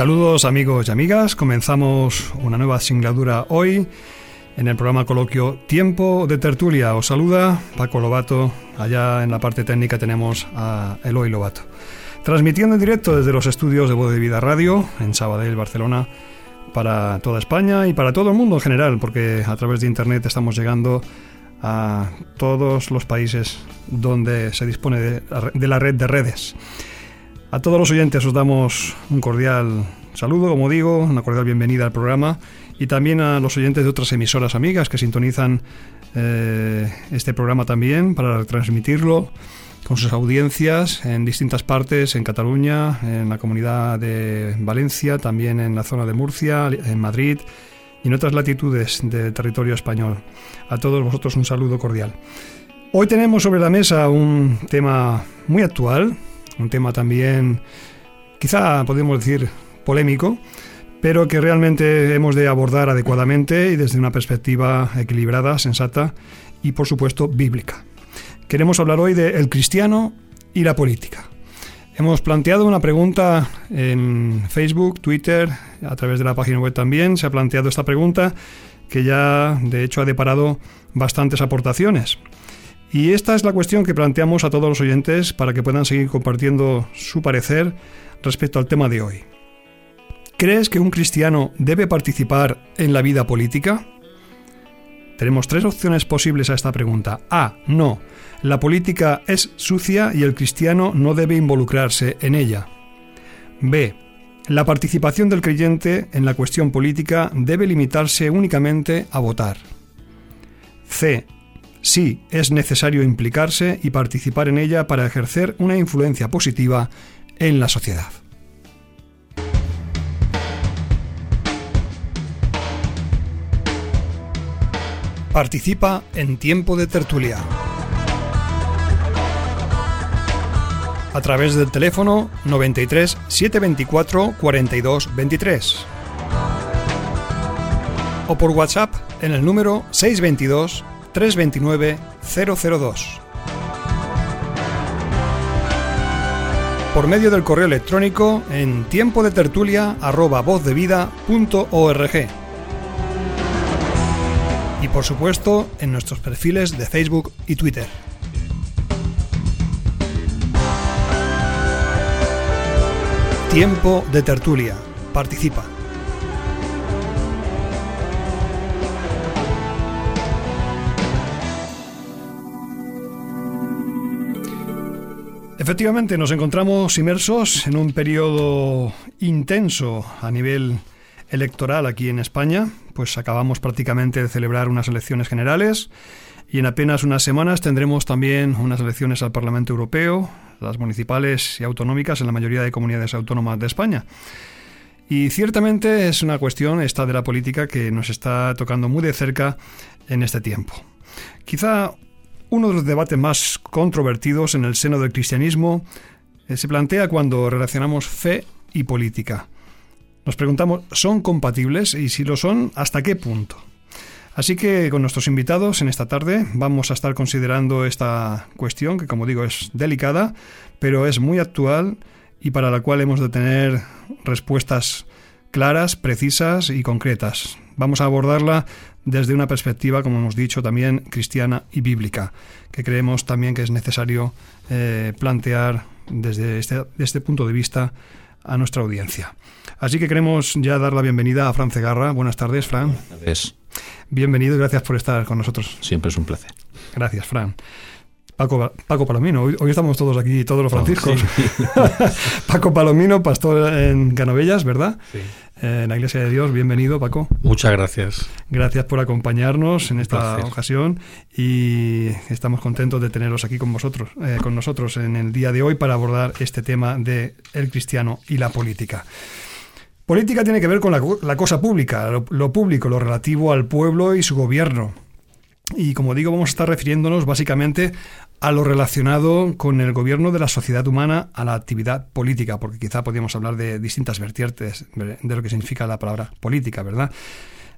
Saludos amigos y amigas, comenzamos una nueva singladura hoy en el programa coloquio Tiempo de Tertulia. Os saluda Paco Lobato, allá en la parte técnica tenemos a Eloy Lobato. Transmitiendo en directo desde los estudios de Voz de Vida Radio en Sabadell, Barcelona, para toda España y para todo el mundo en general, porque a través de Internet estamos llegando a todos los países donde se dispone de la red de redes. A todos los oyentes os damos un cordial saludo, como digo, una cordial bienvenida al programa y también a los oyentes de otras emisoras amigas que sintonizan eh, este programa también para transmitirlo con sus audiencias en distintas partes, en Cataluña, en la comunidad de Valencia, también en la zona de Murcia, en Madrid y en otras latitudes del territorio español. A todos vosotros un saludo cordial. Hoy tenemos sobre la mesa un tema muy actual, un tema también, quizá podemos decir, polémico, pero que realmente hemos de abordar adecuadamente y desde una perspectiva equilibrada, sensata y, por supuesto, bíblica. Queremos hablar hoy de el cristiano y la política. Hemos planteado una pregunta en Facebook, Twitter, a través de la página web también. Se ha planteado esta pregunta que ya, de hecho, ha deparado bastantes aportaciones. Y esta es la cuestión que planteamos a todos los oyentes para que puedan seguir compartiendo su parecer respecto al tema de hoy. ¿Crees que un cristiano debe participar en la vida política? Tenemos tres opciones posibles a esta pregunta. A. No. La política es sucia y el cristiano no debe involucrarse en ella. B. La participación del creyente en la cuestión política debe limitarse únicamente a votar. C. Sí, es necesario implicarse y participar en ella para ejercer una influencia positiva en la sociedad. Participa en Tiempo de Tertulia. A través del teléfono 93 724 42 23 o por WhatsApp en el número 622 329 002. Por medio del correo electrónico en tiempo de tertulia Y por supuesto en nuestros perfiles de Facebook y Twitter. Tiempo de tertulia. Participa. Efectivamente, nos encontramos inmersos en un periodo intenso a nivel electoral aquí en España, pues acabamos prácticamente de celebrar unas elecciones generales y en apenas unas semanas tendremos también unas elecciones al Parlamento Europeo, las municipales y autonómicas en la mayoría de comunidades autónomas de España. Y ciertamente es una cuestión esta de la política que nos está tocando muy de cerca en este tiempo. Quizá uno de los debates más controvertidos en el seno del cristianismo eh, se plantea cuando relacionamos fe y política. Nos preguntamos, ¿son compatibles? Y si lo son, ¿hasta qué punto? Así que con nuestros invitados en esta tarde vamos a estar considerando esta cuestión que como digo es delicada, pero es muy actual y para la cual hemos de tener respuestas claras, precisas y concretas. Vamos a abordarla desde una perspectiva, como hemos dicho, también cristiana y bíblica, que creemos también que es necesario eh, plantear desde este, este, punto de vista a nuestra audiencia. Así que queremos ya dar la bienvenida a Fran Cegarra. Buenas tardes, Fran. Buenas tardes. Bienvenido y gracias por estar con nosotros. Siempre es un placer. Gracias, Fran. Paco, Paco Palomino, hoy, estamos todos aquí, todos los oh, franciscos. Paco Palomino, pastor en Canovellas, ¿verdad? Sí. En la Iglesia de Dios. Bienvenido, Paco. Muchas gracias. Gracias por acompañarnos en esta ocasión y estamos contentos de teneros aquí con vosotros, eh, con nosotros en el día de hoy para abordar este tema de el cristiano y la política. Política tiene que ver con la, cosa pública, lo público, lo relativo al pueblo y su gobierno. Y como digo, vamos a estar refiriéndonos básicamente a lo relacionado con el gobierno de la sociedad humana a la actividad política, porque quizá podríamos hablar de distintas vertientes de lo que significa la palabra política, ¿verdad?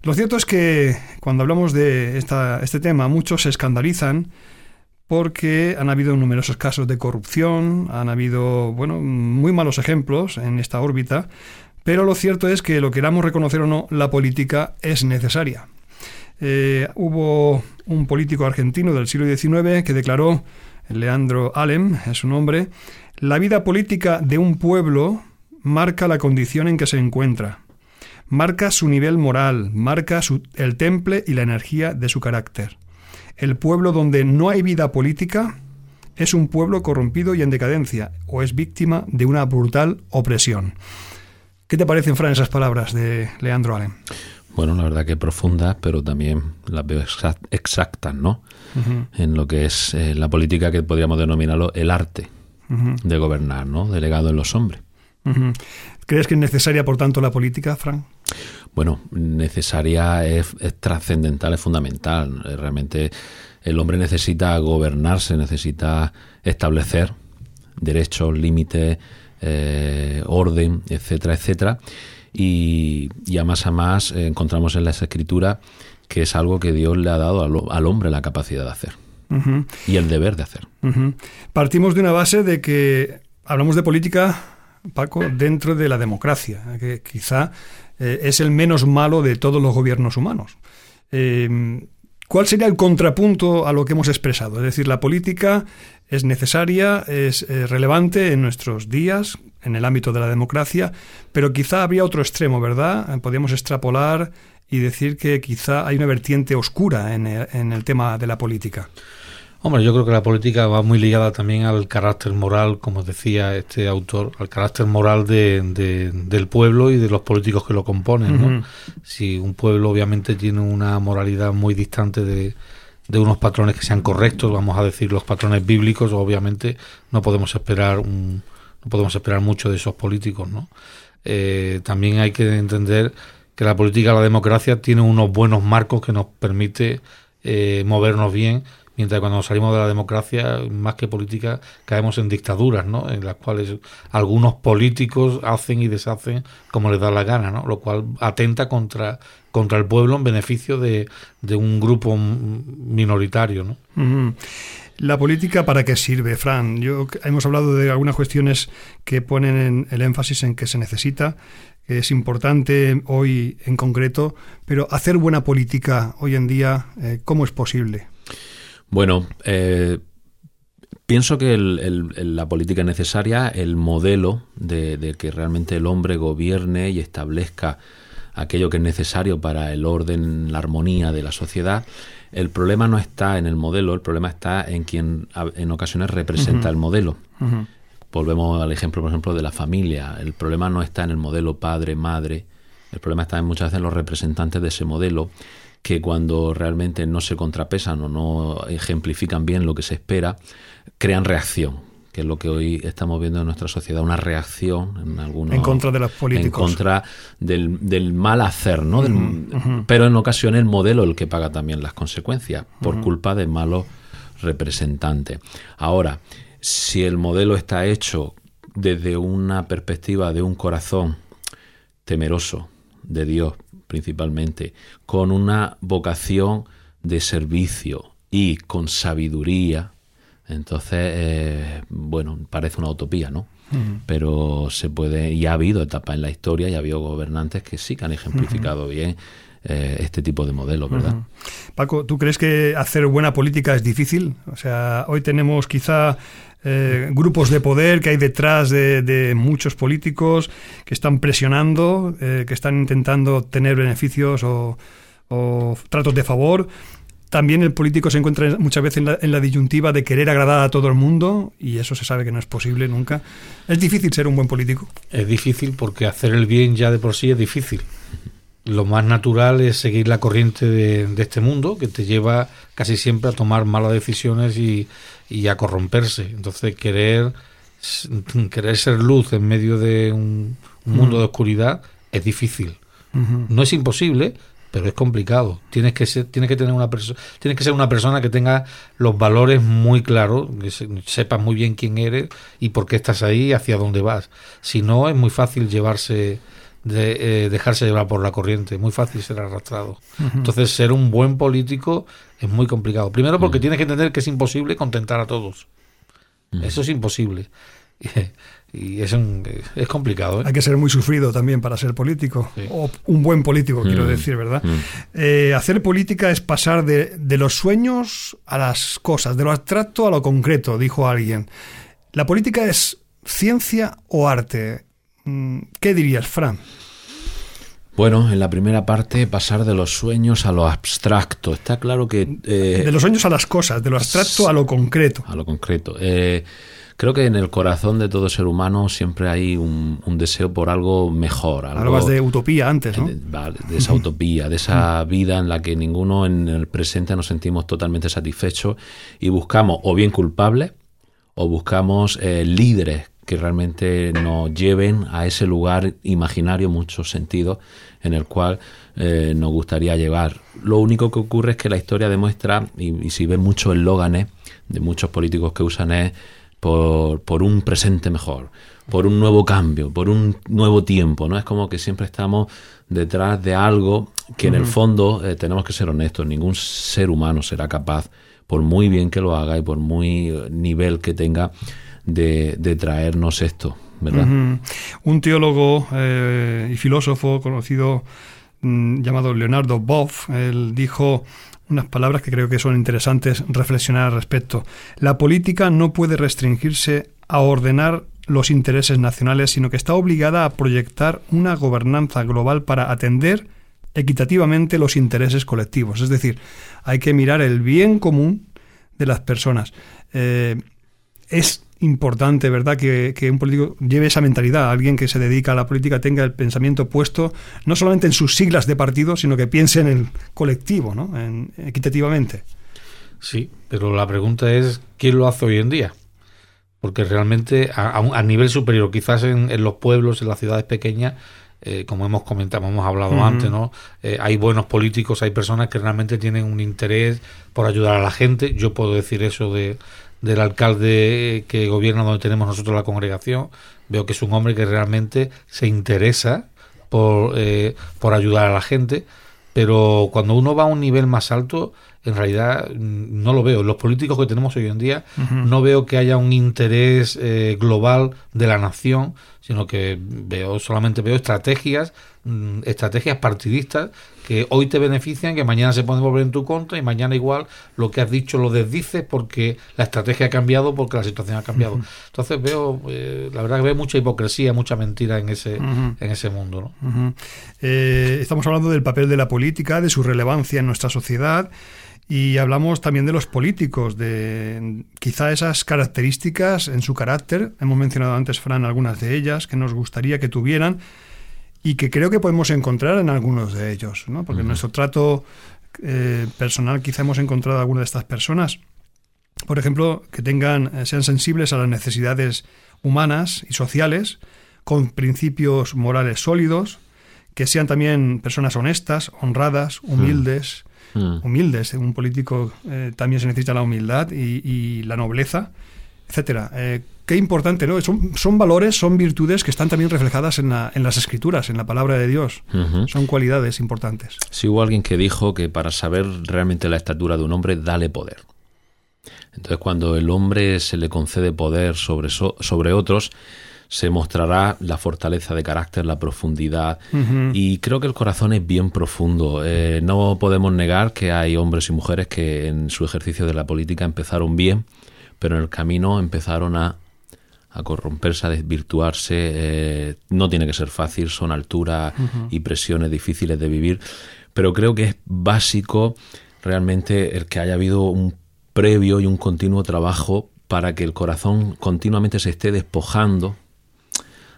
Lo cierto es que cuando hablamos de esta, este tema, muchos se escandalizan porque han habido numerosos casos de corrupción, han habido, bueno, muy malos ejemplos en esta órbita, pero lo cierto es que lo queramos reconocer o no, la política es necesaria. Eh, hubo un político argentino del siglo XIX que declaró, Leandro Alem es su nombre, la vida política de un pueblo marca la condición en que se encuentra, marca su nivel moral, marca el temple y la energía de su carácter. El pueblo donde no hay vida política es un pueblo corrompido y en decadencia, o es víctima de una brutal opresión. ¿Qué te parecen, Fran, esas palabras de Leandro Alem? Bueno, la verdad que profundas, pero también las veo exactas, ¿no? En lo que es eh, la política que podríamos denominarlo el arte de gobernar, ¿no? Delegado en los hombres. ¿Crees que es necesaria, por tanto, la política, Frank? Bueno, necesaria es, trascendental, es fundamental. Realmente el hombre necesita gobernarse, necesita establecer derechos, límites, eh, orden, etcétera, etcétera y, a más a más eh, encontramos en las escrituras que es algo que Dios le ha dado al, hombre la capacidad de hacer y el deber de hacer. Partimos de una base de que hablamos de política, Paco, dentro de la democracia, que quizá eh, es el menos malo de todos los gobiernos humanos. Eh, ¿Cuál sería el contrapunto a lo que hemos expresado? Es decir, la política es necesaria, es relevante en nuestros días, en el ámbito de la democracia, pero quizá habría otro extremo, ¿verdad? Podríamos extrapolar y decir que quizá hay una vertiente oscura en el, tema de la política. Hombre, yo creo que la política va muy ligada también al carácter moral, como decía este autor, al carácter moral de, del pueblo y de los políticos que lo componen. Si un pueblo obviamente tiene una moralidad muy distante de, de unos patrones que sean correctos, vamos a decir los patrones bíblicos, obviamente no podemos esperar un, no podemos esperar mucho de esos políticos, ¿no? Eh, también hay que entender que la política, la democracia, tiene unos buenos marcos que nos permite eh, movernos bien, mientras que cuando salimos de la democracia, más que política, caemos en dictaduras, ¿no? En las cuales algunos políticos hacen y deshacen como les da la gana, ¿no? Lo cual atenta contra, contra el pueblo en beneficio de, de un grupo minoritario, ¿no? ¿La política para qué sirve, Fran? Yo, hemos hablado de algunas cuestiones que ponen el énfasis en que se necesita, que es importante hoy en concreto, pero hacer buena política hoy en día, eh, ¿cómo es posible? Bueno, eh, pienso que la política es necesaria, el modelo de, que realmente el hombre gobierne y establezca aquello que es necesario para el orden, la armonía de la sociedad, el problema no está en el modelo, el problema está en quien en ocasiones representa el modelo. Volvemos al ejemplo, por ejemplo, de la familia. El problema no está en el modelo padre, madre. El problema está en muchas veces en los representantes de ese modelo que cuando realmente no se contrapesan o no ejemplifican bien lo que se espera, crean reacción que es lo que hoy estamos viendo en nuestra sociedad, una reacción en algunos... En contra de los políticos. En contra del, mal hacer, ¿no? Pero en ocasiones el modelo el que paga también las consecuencias, por culpa de malos representantes. Ahora, si el modelo está hecho desde una perspectiva de un corazón temeroso de Dios principalmente, con una vocación de servicio y con sabiduría, entonces, eh, bueno, parece una utopía, ¿no? Pero se puede, y ha habido etapas en la historia y ha habido gobernantes que sí que han ejemplificado bien eh, este tipo de modelos, ¿verdad? Paco, ¿tú crees que hacer buena política es difícil? O sea, hoy tenemos quizá eh, grupos de poder que hay detrás de, muchos políticos que están presionando, que están intentando tener beneficios o tratos de favor también el político se encuentra muchas veces en la, disyuntiva de querer agradar a todo el mundo y eso se sabe que no es posible nunca. ¿Es difícil ser un buen político? Es difícil porque hacer el bien ya de por sí es difícil. Lo más natural es seguir la corriente de, este mundo que te lleva casi siempre a tomar malas decisiones y, a corromperse. Entonces querer, querer ser luz en medio de un, mundo de oscuridad es difícil. No es imposible, pero es complicado. Tienes que ser, tienes que tener una persona, tienes que ser una persona que tenga los valores muy claros, que sepas muy bien quién eres y por qué estás ahí y hacia dónde vas. Si no, es muy fácil llevarse de eh, dejarse llevar por la corriente, es muy fácil ser arrastrado. Entonces, ser un buen político es muy complicado. Primero porque tienes que entender que es imposible contentar a todos. Eso es imposible. y es, es complicado. ¿eh? Hay que ser muy sufrido también para ser político, o un buen político, quiero mm. decir, ¿verdad? Mm. Eh, hacer política es pasar de, de, los sueños a las cosas, de lo abstracto a lo concreto, dijo alguien. ¿La política es ciencia o arte? Mm, ¿Qué dirías, Fran? Bueno, en la primera parte pasar de los sueños a lo abstracto. Está claro que... Eh, de los sueños a las cosas, de lo abstracto a lo concreto. A lo concreto. Eh, Creo que en el corazón de todo ser humano siempre hay un, deseo por algo mejor. Algo, de utopía antes, ¿no? De, esa utopía, de esa vida en la que ninguno en el presente nos sentimos totalmente satisfechos y buscamos o bien culpables o buscamos eh, líderes que realmente nos lleven a ese lugar imaginario, muchos sentidos, en el cual eh, nos gustaría llevar. Lo único que ocurre es que la historia demuestra, y, y si ven muchos eslóganes de muchos políticos que usan es por, por, un presente mejor, por un nuevo cambio, por un nuevo tiempo, ¿no? Es como que siempre estamos detrás de algo que en el fondo eh, tenemos que ser honestos, ningún ser humano será capaz, por muy bien que lo haga y por muy eh, nivel que tenga, de, de traernos esto, ¿verdad? Un teólogo eh, y filósofo conocido mm, llamado Leonardo Boff, él dijo unas palabras que creo que son interesantes reflexionar al respecto. La política no puede restringirse a ordenar los intereses nacionales, sino que está obligada a proyectar una gobernanza global para atender equitativamente los intereses colectivos. Es decir, hay que mirar el bien común de las personas. Eh, es importante, ¿verdad?, que, un político lleve esa mentalidad. Alguien que se dedica a la política tenga el pensamiento puesto no solamente en sus siglas de partido, sino que piense en el colectivo, ¿no?, en, equitativamente. Sí, pero la pregunta es, ¿quién lo hace hoy en día? Porque realmente a, nivel superior, quizás en, los pueblos, en las ciudades pequeñas, eh, como hemos comentado, hemos hablado antes, ¿no? Eh, hay buenos políticos, hay personas que realmente tienen un interés por ayudar a la gente. Yo puedo decir eso de, del alcalde que gobierna donde tenemos nosotros la congregación, veo que es un hombre que realmente se interesa por, eh, por ayudar a la gente, pero cuando uno va a un nivel más alto, en realidad mm, no lo veo. Los políticos que tenemos hoy en día no veo que haya un interés eh, global de la nación, sino que veo solamente veo estrategias, mm, estrategias partidistas que hoy te benefician, que mañana se pueden volver en tu contra y mañana igual lo que has dicho lo desdices porque la estrategia ha cambiado, porque la situación ha cambiado. Entonces veo, eh, la verdad que veo mucha hipocresía, mucha mentira en ese, en ese mundo. Eh, estamos hablando del papel de la política, de su relevancia en nuestra sociedad. Y hablamos también de los políticos, de quizá esas características en su carácter. Hemos mencionado antes, Fran, algunas de ellas que nos gustaría que tuvieran y que creo que podemos encontrar en algunos de ellos, ¿no? porque en nuestro trato eh, personal quizá hemos encontrado a alguna de estas personas. Por ejemplo, que tengan, eh, sean sensibles a las necesidades humanas y sociales, con principios morales sólidos, que sean también personas honestas, honradas, humildes, humildes. Un político eh, también se necesita la humildad y, la nobleza, etcétera qué importante, ¿no? Son, son, valores, son virtudes que están también reflejadas en, las escrituras, en la palabra de Dios. Son cualidades importantes. Si hubo alguien que dijo que para saber realmente la estatura de un hombre, dale poder. Entonces, cuando el hombre se le concede poder sobre, sobre otros, se mostrará la fortaleza de carácter, la profundidad. Y creo que el corazón es bien profundo. Eh, no podemos negar que hay hombres y mujeres que en su ejercicio de la política empezaron bien, pero en el camino empezaron a a corromperse, a desvirtuarse. Eh, no tiene que ser fácil, son alturas y presiones difíciles de vivir, pero creo que es básico realmente el que haya habido un previo y un continuo trabajo para que el corazón continuamente se esté despojando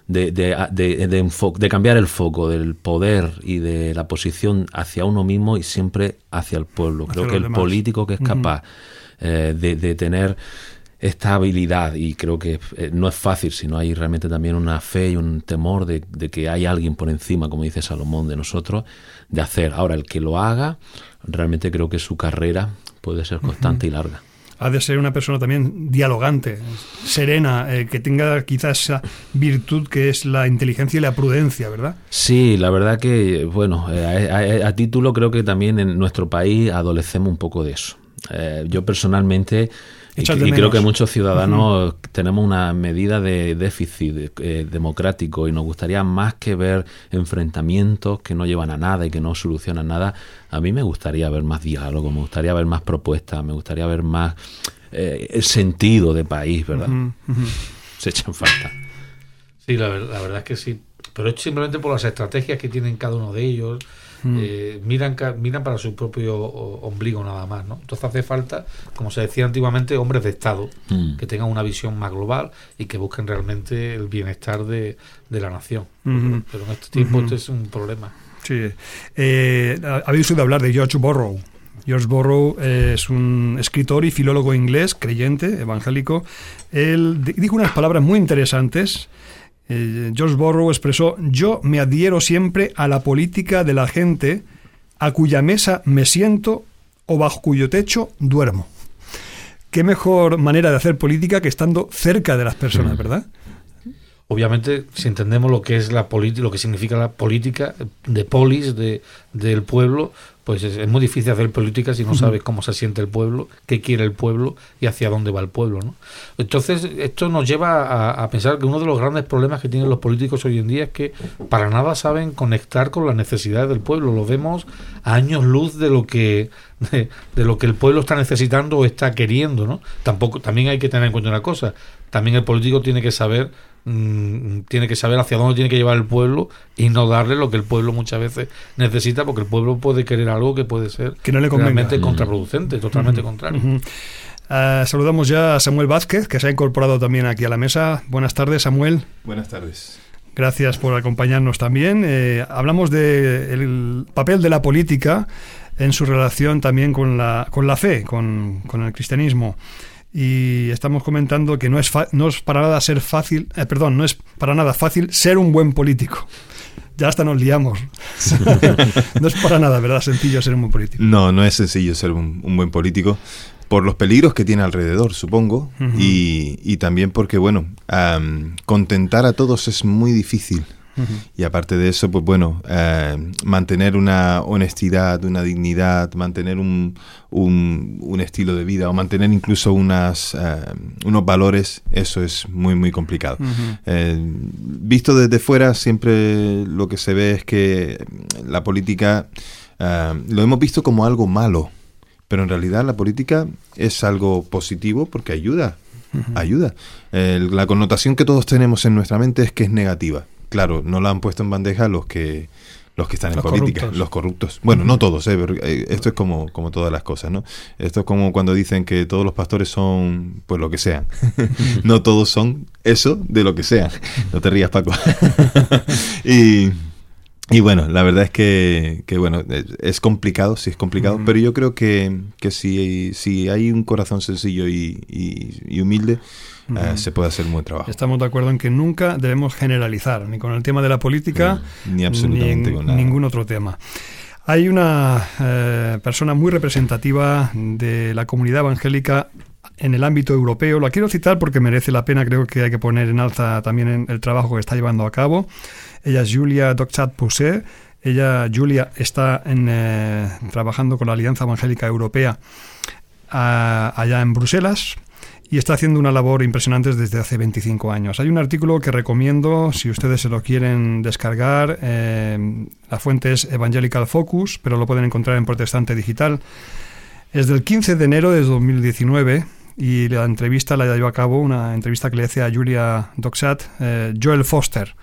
de, de, de, de, cambiar el foco del poder y de la posición hacia uno mismo y siempre hacia el pueblo. creo que el político que es capaz eh, de, tener esta habilidad y creo que eh, no es fácil si no hay realmente también una fe y un temor de, que hay alguien por encima, como dice Salomón, de nosotros, de hacer. Ahora, el que lo haga, realmente creo que su carrera puede ser constante y larga ha de ser una persona también dialogante, serena, eh, que tenga quizás esa virtud que es la inteligencia y la prudencia, ¿verdad? Sí, la verdad que, bueno, eh, a, título creo que también en nuestro país adolecemos un poco de eso. Eh, yo personalmente y, creo que muchos ciudadanos tenemos una medida de déficit eh, democrático y nos gustaría más que ver enfrentamientos que no llevan a nada y que no solucionan nada. A mí me gustaría ver más diálogo, me gustaría ver más propuestas, me gustaría ver más eh, el sentido de país, ¿verdad? Se echan falta. Sí, la, la verdad es que sí. Pero es simplemente por las estrategias que tienen cada uno de ellos Mm. Eh, miran, miran para su propio ombligo nada más. ¿no? Entonces hace falta, como se decía antiguamente, hombres de Estado mm. que tengan una visión más global y que busquen realmente el bienestar de, la nación. Pero en este tiempo este es un problema. Sí. Eh, Habéis oído hablar de George Borrow. George Borrow es un escritor y filólogo inglés, creyente, evangélico. Él dijo unas palabras muy interesantes eh, George Borrow expresó, yo me adhiero siempre a la política de la gente a cuya mesa me siento o bajo cuyo techo duermo. Qué mejor manera de hacer política que estando cerca de las personas. ¿verdad? Obviamente, si entendemos lo que es la política, lo que significa la política de polis, de, del pueblo, pues es, muy difícil hacer política si no sabes cómo se siente el pueblo, qué quiere el pueblo y hacia dónde va el pueblo. ¿no? Entonces, esto nos lleva a, pensar que uno de los grandes problemas que tienen los políticos hoy en día es que para nada saben conectar con las necesidades del pueblo. Lo vemos a años luz de lo que de, lo que el pueblo está necesitando o está queriendo. ¿no? Tampoco, también hay que tener en cuenta una cosa. También el político tiene que saber Mm, tiene que saber hacia dónde tiene que llevar el pueblo y no darle lo que el pueblo muchas veces necesita, porque el pueblo puede querer algo que puede ser que no le realmente contraproducente, totalmente contrario. Ah, saludamos ya a Samuel Vázquez, que se ha incorporado también aquí a la mesa. Buenas tardes, Samuel. Buenas tardes. Gracias por acompañarnos también. Eh, hablamos del papel de la política en su relación también con la, con la fe, con, con el cristianismo y estamos comentando que no es, no es para nada ser fácil, eh, perdón, no es para nada fácil ser un buen político. Ya hasta nos liamos. no es para nada, ¿verdad? Sencillo ser un buen político. No, no es sencillo ser un, buen político por los peligros que tiene alrededor, supongo, y, y, también porque, bueno, contentar a todos es muy difícil. Y aparte de eso, pues bueno, eh, mantener una honestidad, una dignidad, mantener un, un, estilo de vida o mantener incluso unas, eh, unos valores, eso es muy, muy complicado. Eh, visto desde fuera, siempre lo que se ve es que la política lo hemos visto como algo malo, pero en realidad la política es algo positivo porque ayuda. Ayuda. la connotación que todos tenemos en nuestra mente es que es negativa claro, no la han puesto en bandeja los que los que están en política, los corruptos. Bueno, no todos, eh, eh, esto es como, como todas las cosas, ¿no? Esto es como cuando dicen que todos los pastores son, pues lo que sean. no todos son eso de lo que sean. No te rías, Paco. y, y, bueno, la verdad es que, que bueno, es complicado, sí es complicado, pero yo creo que, que si, si hay un corazón sencillo y, y humilde, eh, se puede hacer un buen trabajo. Estamos de acuerdo en que nunca debemos generalizar, ni con el tema de la política, ni, absolutamente con ningún otro tema. Hay una eh, persona muy representativa de la comunidad evangélica en el ámbito europeo. La quiero citar porque merece la pena, creo que hay que poner en alza también el trabajo que está llevando a cabo. Ella es Julia Dochat Pousset. Ella, Julia, está eh, trabajando con la Alianza Evangélica Europea allá en Bruselas y está haciendo una labor impresionante desde hace 25 años. Hay un artículo que recomiendo si ustedes se lo quieren descargar. Eh, la fuente es Evangelical Focus, pero lo pueden encontrar en Protestante Digital. Es del 15 de enero de 2019 y la entrevista la llevó a cabo, una entrevista que le hace a Julia Doxat, eh, Joel Foster,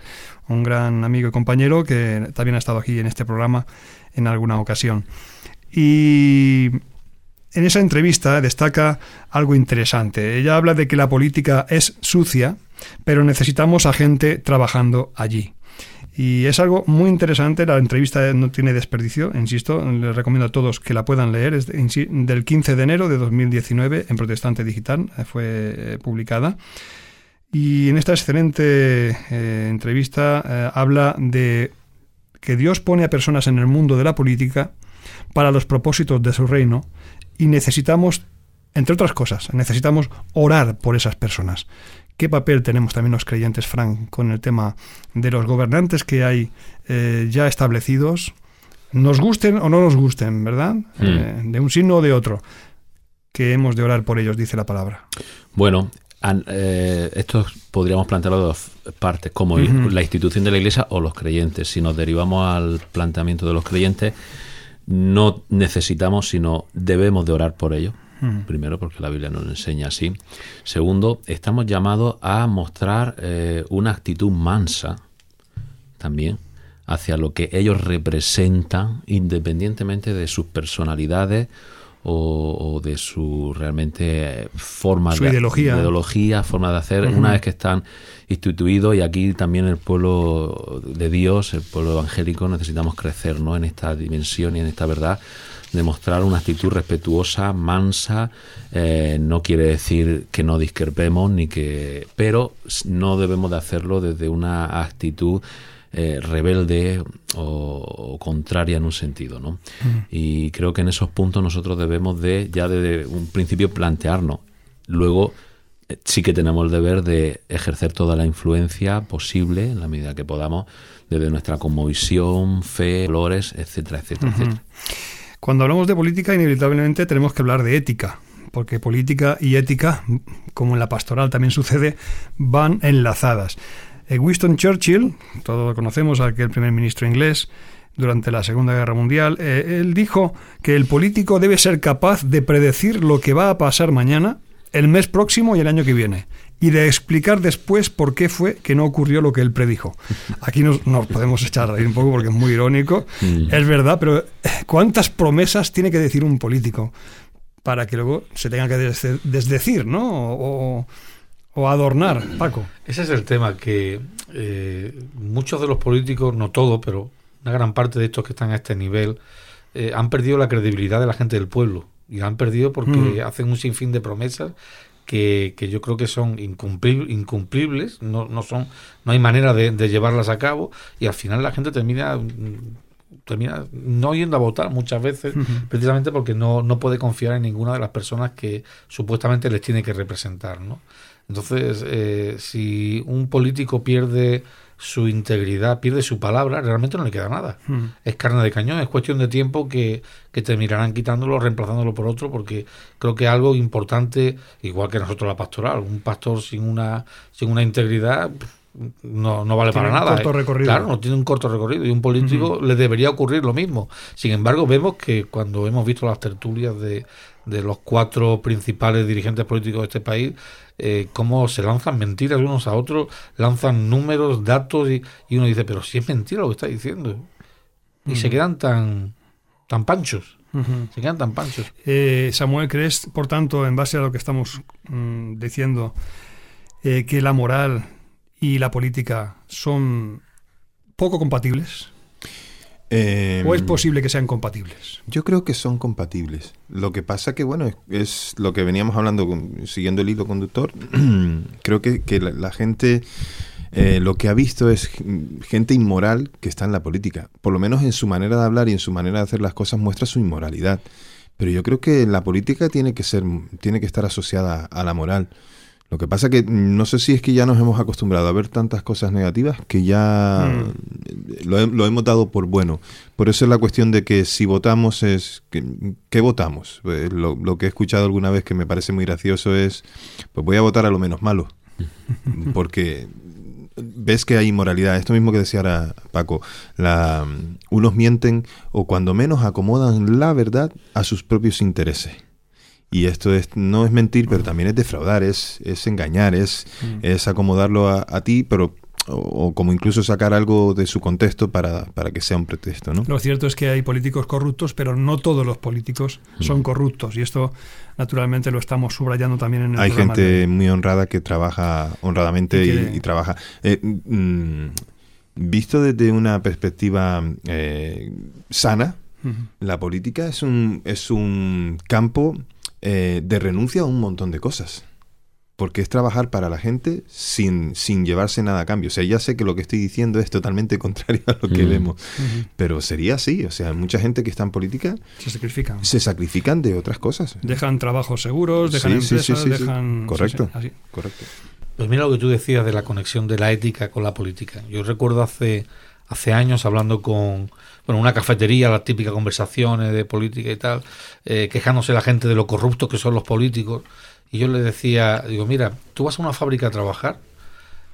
un gran amigo y compañero que también ha estado aquí en este programa en alguna ocasión. Y en esa entrevista destaca algo interesante. Ella habla de que la política es sucia, pero necesitamos a gente trabajando allí. Y es algo muy interesante, la entrevista no tiene desperdicio, insisto, les recomiendo a todos que la puedan leer, es del 15 de enero de 2019 en Protestante Digital, fue eh, publicada. Y en esta excelente eh, entrevista habla de que Dios pone a personas en el mundo de la política para los propósitos de su reino y necesitamos, entre otras cosas, necesitamos orar por esas personas. ¿Qué papel tenemos también los creyentes, Frank, con el tema de los gobernantes que hay eh, ya establecidos? Nos gusten o no nos gusten, ¿verdad? Mm. Eh, de un signo o de otro. Que hemos de orar por ellos, dice la palabra. Bueno, eh, esto podríamos plantearlo de dos partes, como la institución de la Iglesia o los creyentes. Si nos derivamos al planteamiento de los creyentes, no necesitamos, sino debemos de orar por ellos. Primero, porque la Biblia nos enseña así. Segundo, estamos llamados a mostrar eh, una actitud mansa también hacia lo que ellos representan, independientemente de sus personalidades o, de su realmente forma de ideología. ideología, forma de hacer, una vez que están instituidos y aquí también el pueblo de Dios, el pueblo evangélico, necesitamos crecer ¿no? en esta dimensión y en esta verdad demostrar una actitud respetuosa, mansa, eh, no quiere decir que no discrepemos, ni que, pero no debemos de hacerlo desde una actitud eh, rebelde o, contraria en un sentido, ¿no? Y creo que en esos puntos nosotros debemos de ya desde un principio plantearnos. Luego eh, sí que tenemos el deber de ejercer toda la influencia posible en la medida que podamos desde nuestra conmovisión, fe, valores, etcétera, etcétera, etcétera. Cuando hablamos de política, inevitablemente tenemos que hablar de ética, porque política y ética, como en la pastoral también sucede, van enlazadas. Eh, Winston Churchill, todos conocemos a aquel primer ministro inglés, durante la Segunda Guerra Mundial, eh, él dijo que el político debe ser capaz de predecir lo que va a pasar mañana, el mes próximo y el año que viene y de explicar después por qué fue que no ocurrió lo que él predijo. Aquí nos, podemos echar a reír un poco porque es muy irónico, mm. es verdad, pero eh, ¿cuántas promesas tiene que decir un político para que luego se tenga que desdecir, ¿no? O, adornar, Paco. Ese es el tema, que eh, muchos de los políticos, no todos, pero una gran parte de estos que están a este nivel, eh, han perdido la credibilidad de la gente del pueblo. Y la han perdido porque mm. hacen un sinfín de promesas que, yo creo que son incumplibles, no, no, son, no hay manera de, llevarlas a cabo y al final la gente termina termina no yendo a votar muchas veces precisamente porque no, no puede confiar en ninguna de las personas que supuestamente les tiene que representar ¿no? Entonces eh, si un político pierde su integridad, pierde su palabra, realmente no le queda nada. Hmm. Es carne de cañón, es cuestión de tiempo que, que terminarán quitándolo, reemplazándolo por otro, porque creo que algo importante, igual que nosotros la pastoral, un pastor sin una, sin una integridad no, no vale para nada. Corto ¿eh? recorrido. Claro, no tiene un corto recorrido y un político le debería ocurrir lo mismo. Sin embargo, vemos que cuando hemos visto las tertulias de, de los cuatro principales dirigentes políticos de este país, eh, cómo se lanzan mentiras unos a otros, lanzan números, datos y, uno dice, pero si es mentira lo que está diciendo. Y se quedan tan, tan panchos. Se quedan tan panchos. Eh, Samuel, ¿crees, por tanto, en base a lo que estamos mm, diciendo, eh, que la moral y la política son poco compatibles? Em, ¿O es posible que sean compatibles? Yo creo que son compatibles. Lo que pasa que, bueno, es, lo que veníamos hablando, siguiendo el hilo conductor. creo que, la, gente eh, lo que ha visto es gente inmoral que está en la política. Por lo menos en su manera de hablar y en su manera de hacer las cosas muestra su inmoralidad. Pero yo creo que la política tiene que ser, tiene que estar asociada a la moral. Lo que pasa que no sé si es que ya nos hemos acostumbrado a ver tantas cosas negativas que ya mm. lo, hemos dado por bueno. Por eso es la cuestión de que si votamos es... ¿Qué votamos? Eh, lo, lo, que he escuchado alguna vez que me parece muy gracioso es, pues voy a votar a lo menos malo. Porque ves que hay inmoralidad. Esto mismo que decía ahora Paco, la, unos mienten o cuando menos acomodan la verdad a sus propios intereses. Y esto es, no es mentir, pero también es defraudar, es, es engañar, es, mm. es acomodarlo a, ti, pero o, como incluso sacar algo de su contexto para, para, que sea un pretexto. ¿no? Lo cierto es que hay políticos corruptos, pero no todos los políticos mm. son corruptos y esto naturalmente lo estamos subrayando también en el Hay gente muy honrada que trabaja honradamente y, trabaja. Eh, mm, visto desde una perspectiva eh, sana, la política es un, es un campo eh, de renuncia a un montón de cosas porque es trabajar para la gente sin, sin llevarse nada a cambio. O sea, ya sé que lo que estoy diciendo es totalmente contrario a lo que vemos, pero sería así. O sea, mucha gente que está en política se sacrifican. Se sacrifican de otras cosas. Dejan trabajos seguros, dejan empresas, dejan... Correcto, correcto. Pues mira lo que tú decías de la conexión de la ética con la política. Yo recuerdo hace, hace años hablando con bueno, una cafetería, las típicas conversaciones de política y tal, eh, quejándose la gente de lo corruptos que son los políticos. Y yo le decía, digo, mira, tú vas a una fábrica a trabajar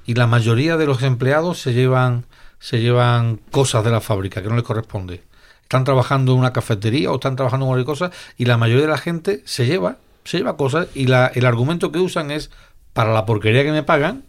y la mayoría de los empleados se llevan, se llevan cosas de la fábrica que no les corresponde. Están trabajando en una cafetería o están trabajando en cualquier cosa y la mayoría de la gente se lleva, se lleva cosas y la, el argumento que usan es para la porquería que me pagan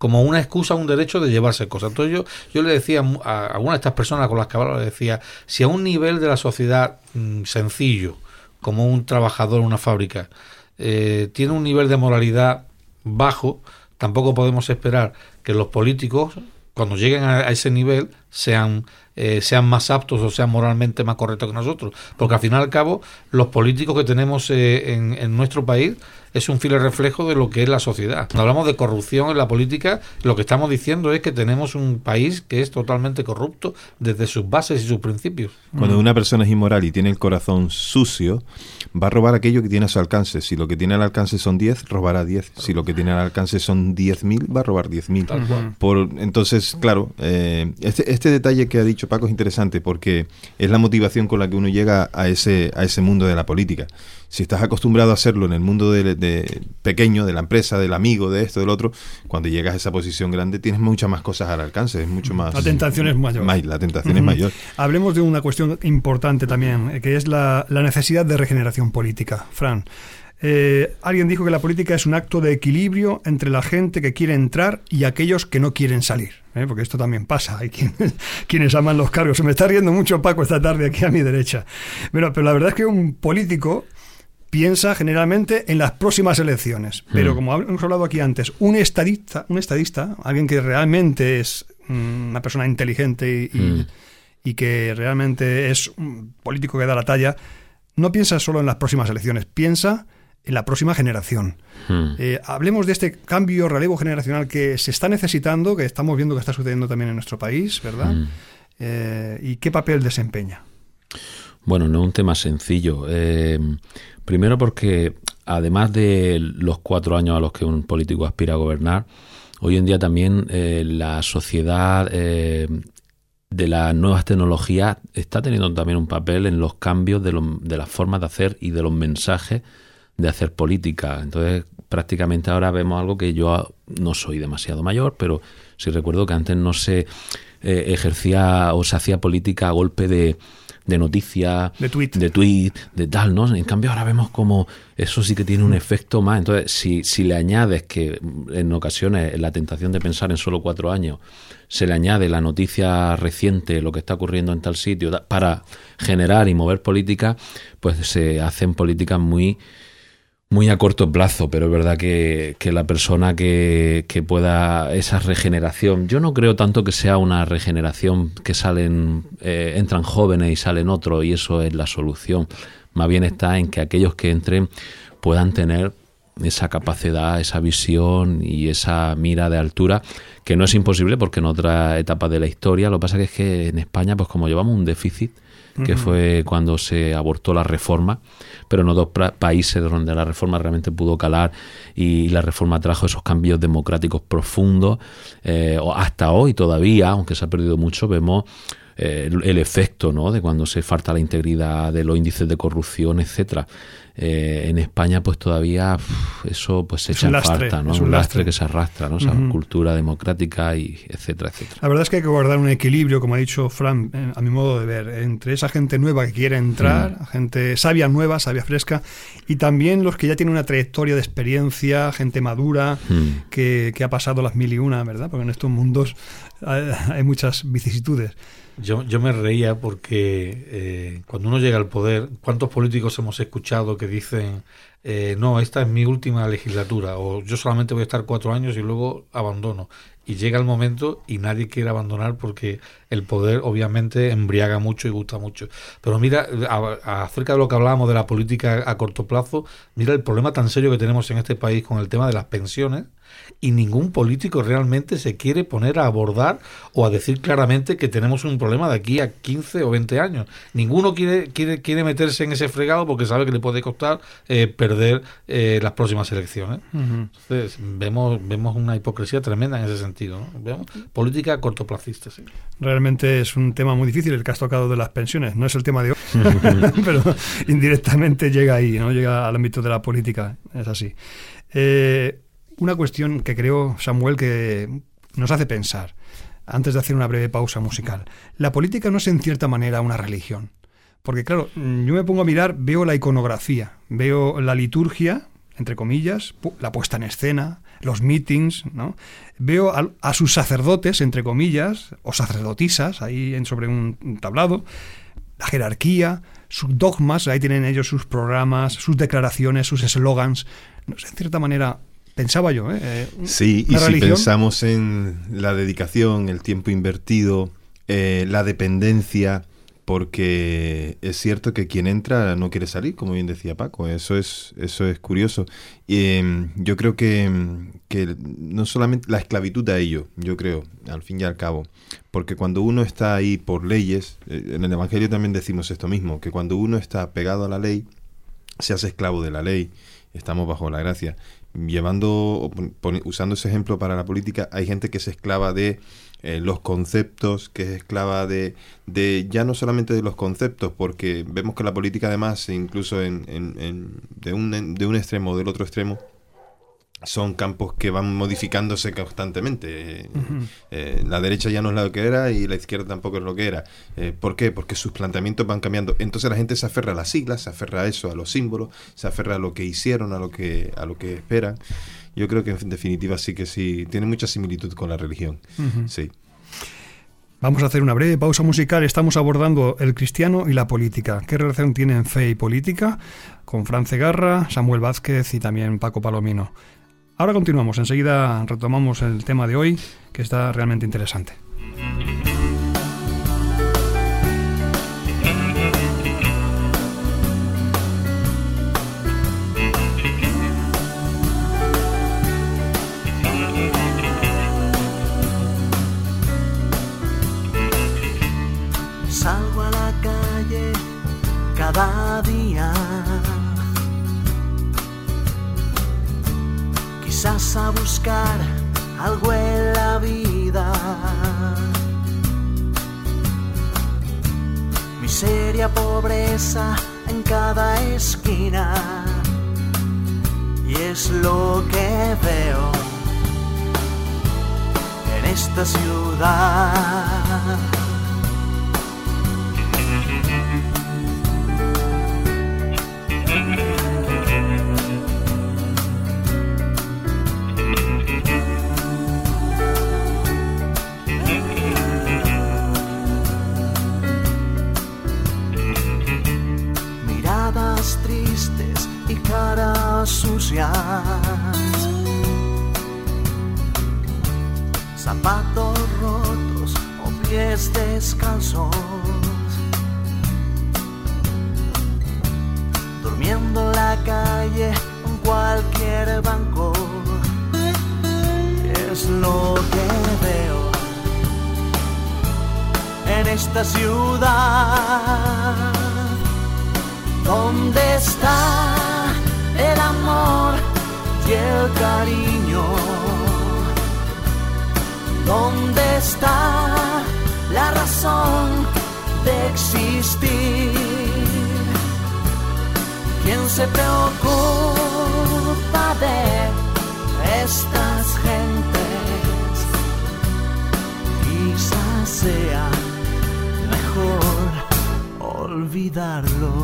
como una excusa, un derecho de llevarse cosas. Entonces yo, yo le decía a alguna de estas personas con las que hablaba, le decía, si a un nivel de la sociedad mm, sencillo, como un trabajador en una fábrica, eh, tiene un nivel de moralidad bajo, tampoco podemos esperar que los políticos, cuando lleguen a, ese nivel, sean, eh, sean más aptos o sean moralmente más correctos que nosotros. Porque al fin y al cabo, los políticos que tenemos eh, en, en nuestro país es un fiel reflejo de lo que es la sociedad. Cuando hablamos de corrupción en la política, lo que estamos diciendo es que tenemos un país que es totalmente corrupto desde sus bases y sus principios. Cuando una persona es inmoral y tiene el corazón sucio, va a robar aquello que tiene a su alcance. Si lo que tiene al alcance son 10, robará 10. Si lo que tiene al alcance son 10.000, va a robar 10.000. Por Entonces, claro, eh, este, este detalle que ha dicho Paco es interesante porque es la motivación con la que uno llega a ese, a ese mundo de la política si estás acostumbrado a hacerlo en el mundo de, pequeño, de la empresa, del amigo, de esto, del otro, cuando llegas a esa posición grande tienes muchas más cosas al alcance, es mucho más... La tentación es mayor. la tentación es mayor. Hablemos de una cuestión importante también, eh, que es la, necesidad de regeneración política. Fran, eh, alguien dijo que la política es un acto de equilibrio entre la gente que quiere entrar y aquellos que no quieren salir. ¿eh? Porque esto también pasa. Hay quienes, quienes aman los cargos. Se me está riendo mucho Paco esta tarde aquí a mi derecha. pero la verdad es que un político piensa generalmente en las próximas elecciones. Pero mm. como hemos hablado aquí antes, un estadista, un estadista, alguien que realmente es mm, una persona inteligente mm. y, que realmente es un político que da la talla, no piensa solo en las próximas elecciones, piensa en la próxima generación. Eh, hablemos de este cambio, relevo generacional que se está necesitando, que estamos viendo que está sucediendo también en nuestro país, ¿verdad? Eh, ¿Y qué papel desempeña? Bueno, no es un tema sencillo. Eh, Primero porque además de los cuatro años a los que un político aspira a gobernar, hoy en día también la sociedad de las nuevas tecnologías está teniendo también un papel en los cambios de, de las formas de hacer y de los mensajes de hacer política. Entonces, prácticamente ahora vemos algo que yo no soy demasiado mayor, pero sí recuerdo que antes no se eh, ejercía o se hacía política a golpe de de noticias, de tweet. de tweet, de tal, ¿no? En cambio ahora vemos como eso sí que tiene un efecto más. Entonces, si, si le añades que en ocasiones la tentación de pensar en solo cuatro años, se le añade la noticia reciente, lo que está ocurriendo en tal sitio, para generar y mover política, pues se hacen políticas muy muy a corto plazo, pero es verdad que, la persona que, pueda esa regeneración, yo no creo tanto que sea una regeneración que salen, eh, entran jóvenes y salen otros y eso es la solución. Más bien está en que aquellos que entren puedan tener esa capacidad, esa visión y esa mira de altura, que no es imposible porque en otra etapa de la historia, lo que pasa es que en España, pues como llevamos un déficit, que fue cuando se abortó la reforma, pero no dos países donde la reforma realmente pudo calar y la reforma trajo esos cambios democráticos profundos. Eh, hasta hoy todavía, aunque se ha perdido mucho, vemos eh, el, efecto ¿no? de cuando se falta la integridad de los índices de corrupción, etcétera. Eh, en España pues todavía eso pues se echa en falta, ¿no? Es un, lastre. que se arrastra, ¿no? Esa cultura democrática y etcétera, etcétera. La verdad es que hay que guardar un equilibrio, como ha dicho Fran, eh, a mi modo de ver, entre esa gente nueva que quiere entrar, gente sabia nueva, sabia fresca, y también los que ya tienen una trayectoria de experiencia, gente madura, que, que ha pasado las mil y una, ¿verdad? Porque en estos mundos hay muchas vicisitudes. Yo, yo me reía porque eh, cuando uno llega al poder, ¿cuántos políticos hemos escuchado que dicen, eh, no, esta es mi última legislatura, o yo solamente voy a estar cuatro años y luego abandono? Y llega el momento y nadie quiere abandonar porque el poder obviamente embriaga mucho y gusta mucho. Pero mira, acerca de lo que hablábamos de la política a corto plazo, mira el problema tan serio que tenemos en este país con el tema de las pensiones y ningún político realmente se quiere poner a abordar o a decir claramente que tenemos un problema de aquí a 15 o 20 años. Ninguno quiere, quiere, quiere meterse en ese fregado porque sabe que le puede costar eh, perder eh, las próximas elecciones. Entonces, vemos, vemos una hipocresía tremenda en ese sentido. Vemos política cortoplacista. Sí. Realmente es un tema muy difícil el que has tocado de las pensiones. No es el tema de hoy, pero indirectamente llega ahí, ¿no? llega al ámbito de la política. Es así. Eh, una cuestión que creo, Samuel, que nos hace pensar, antes de hacer una breve pausa musical. La política no es en cierta manera una religión. Porque claro, yo me pongo a mirar, veo la iconografía, veo la liturgia, entre comillas, la puesta en escena, los meetings, ¿no? Veo a, sus sacerdotes, entre comillas, o sacerdotisas, ahí en, sobre un tablado, la jerarquía, sus dogmas, ahí tienen ellos sus programas, sus declaraciones, sus eslogans. No sé, en cierta manera, pensaba yo. ¿eh? eh sí, y si pensamos en la dedicación, el tiempo invertido, eh, la dependencia, porque es cierto que quien entra no quiere salir, como bien decía Paco, eso es, eso es curioso. Y em, yo creo que, que, no solamente la esclavitud a ello, yo creo, al fin y al cabo, porque cuando uno está ahí por leyes, eh, en el Evangelio también decimos esto mismo, que cuando uno está pegado a la ley, se hace esclavo de la ley, estamos bajo la gracia llevando, usando ese ejemplo para la política, hay gente que es esclava de eh, los conceptos, que es esclava de, de, ya no solamente de los conceptos, porque vemos que la política además, incluso en, de, un, de un extremo o del otro extremo, son campos que van modificándose constantemente. Eh, la derecha ya no es lo que era y la izquierda tampoco es lo que era. Eh, ¿Por qué? Porque sus planteamientos van cambiando. Entonces la gente se aferra a las siglas, se aferra a eso, a los símbolos, se aferra a lo que hicieron, a lo que, a lo que esperan. Yo creo que en definitiva sí que sí, tiene mucha similitud con la religión. Sí. Vamos a hacer una breve pausa musical. Estamos abordando el cristiano y la política. ¿Qué relación tienen fe y política? Con Fran Garra, Samuel Vázquez y también Paco Palomino. Ahora continuamos, enseguida retomamos el tema de hoy, que está realmente interesante. Quizás a buscar algo en la vida. Miseria, pobreza en cada esquina. Y es lo que veo en esta ciudad. Sucias, zapatos rotos o pies descalzos, durmiendo en la calle en cualquier banco, es lo que veo en esta ciudad. ¿Dónde está? Y el cariño. ¿Dónde está la razón de existir? ¿Quién se preocupa de estas gentes? Quizás sea mejor olvidarlo.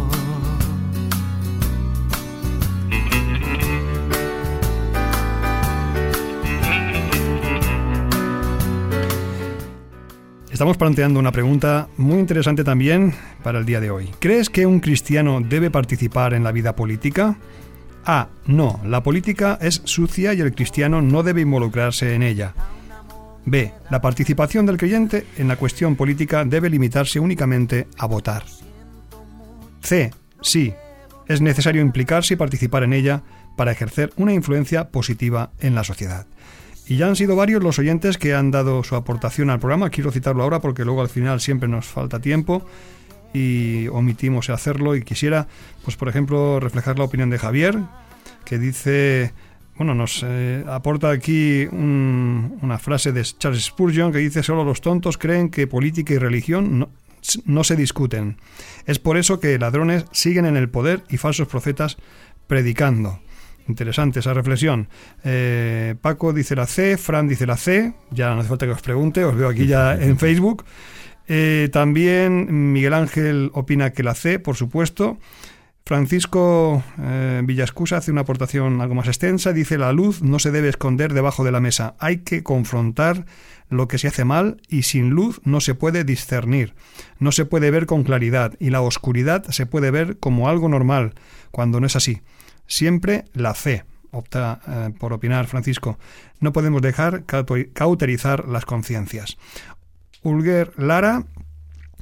Estamos planteando una pregunta muy interesante también para el día de hoy. ¿Crees que un cristiano debe participar en la vida política? A. No, la política es sucia y el cristiano no debe involucrarse en ella. B. La participación del creyente en la cuestión política debe limitarse únicamente a votar. C. Sí, es necesario implicarse y participar en ella para ejercer una influencia positiva en la sociedad. Y ya han sido varios los oyentes que han dado su aportación al programa. Quiero citarlo ahora porque luego al final siempre nos falta tiempo y omitimos hacerlo. Y quisiera, pues por ejemplo, reflejar la opinión de Javier, que dice, bueno, nos eh, aporta aquí una frase de Charles Spurgeon que dice, solo los tontos creen que política y religión no se discuten. Es por eso que ladrones siguen en el poder y falsos profetas predicando. Interesante esa reflexión. Eh, Paco dice la C, Fran dice la C, ya no hace falta que os pregunte, os veo aquí ya en Facebook. Eh, también Miguel Ángel opina que la C, por supuesto. Francisco eh, Villascusa hace una aportación algo más extensa. Dice, la luz no se debe esconder debajo de la mesa. Hay que confrontar lo que se hace mal y sin luz no se puede discernir. No se puede ver con claridad y la oscuridad se puede ver como algo normal, cuando no es así. Siempre la fe, opta eh, por opinar Francisco. No podemos dejar cauterizar las conciencias. Ulger Lara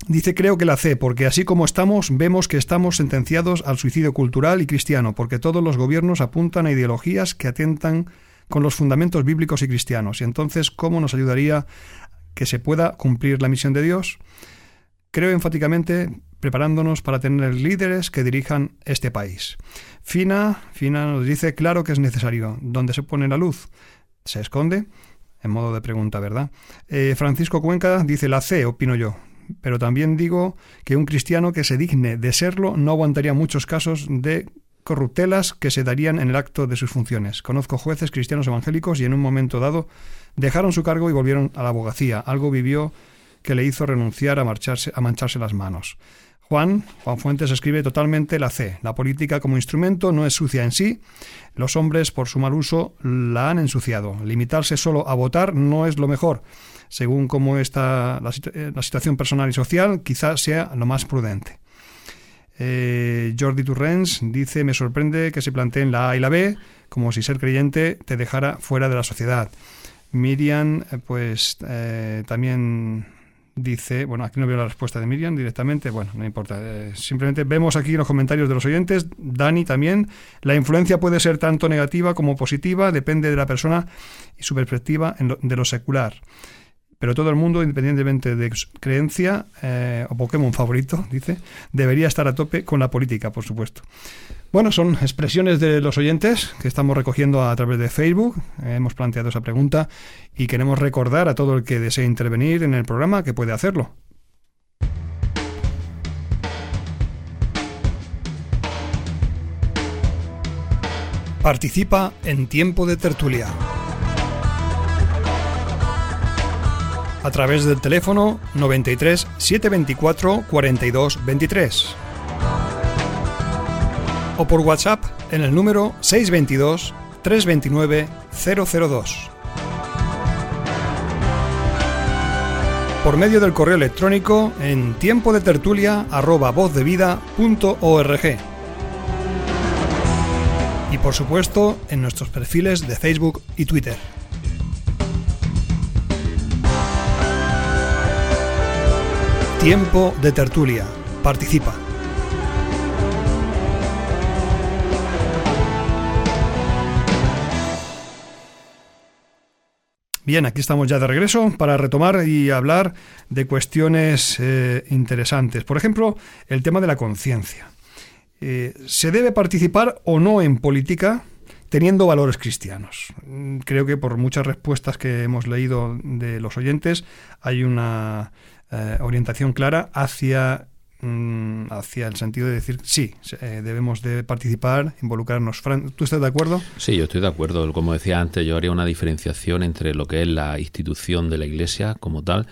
dice creo que la C, porque así como estamos, vemos que estamos sentenciados al suicidio cultural y cristiano, porque todos los gobiernos apuntan a ideologías que atentan con los fundamentos bíblicos y cristianos. Y entonces, ¿cómo nos ayudaría que se pueda cumplir la misión de Dios? Creo enfáticamente preparándonos para tener líderes que dirijan este país. Fina, Fina nos dice, claro que es necesario. ¿Dónde se pone la luz? ¿Se esconde? En modo de pregunta, ¿verdad? Eh, Francisco Cuenca dice, la C, opino yo. Pero también digo que un cristiano que se digne de serlo no aguantaría muchos casos de corruptelas que se darían en el acto de sus funciones. Conozco jueces cristianos evangélicos y en un momento dado dejaron su cargo y volvieron a la abogacía. Algo vivió que le hizo renunciar a, marcharse, a mancharse las manos. Juan, Juan Fuentes escribe totalmente la C. La política como instrumento no es sucia en sí. Los hombres, por su mal uso, la han ensuciado. Limitarse solo a votar no es lo mejor. Según cómo está la, eh, situación personal y social, quizás sea lo más prudente. Eh, Jordi Turrens dice, me sorprende que se planteen la A y la B como si ser creyente te dejara fuera de la sociedad. Miriam, eh, pues también dice, bueno, aquí no veo la respuesta de Miriam directamente, bueno, no importa, eh, simplemente vemos aquí los comentarios de los oyentes, Dani también, la influencia puede ser tanto negativa como positiva, depende de la persona y su perspectiva de lo secular. Pero todo el mundo, independientemente de creencia eh, o Pokémon favorito, dice, debería estar a tope con la política, por supuesto. Bueno, son expresiones de los oyentes que estamos recogiendo a través de Facebook. hemos planteado esa pregunta y queremos recordar a todo el que desee intervenir en el programa que puede hacerlo. Participa en tiempo de tertulia. A través del teléfono 93 724 42 23 o por WhatsApp en el número 622 329 002. Por medio del correo electrónico en tiempo de tertulia Y por supuesto en nuestros perfiles de Facebook y Twitter. Tiempo de tertulia. Participa. Bien, aquí estamos ya de regreso para retomar y hablar de cuestiones eh, interesantes. Por ejemplo, el tema de la conciencia. Eh, ¿Se debe participar o no en política teniendo valores cristianos? Mm, creo que por muchas respuestas que hemos leído de los oyentes hay una eh, orientación clara hacia mm, hacia el sentido de decir sí, eh, debemos de participar, involucrarnos. Fran, ¿tú estás de acuerdo? Sí, yo estoy de acuerdo. Como decía antes, yo haría una diferenciación entre lo que es la institución de la Iglesia como tal.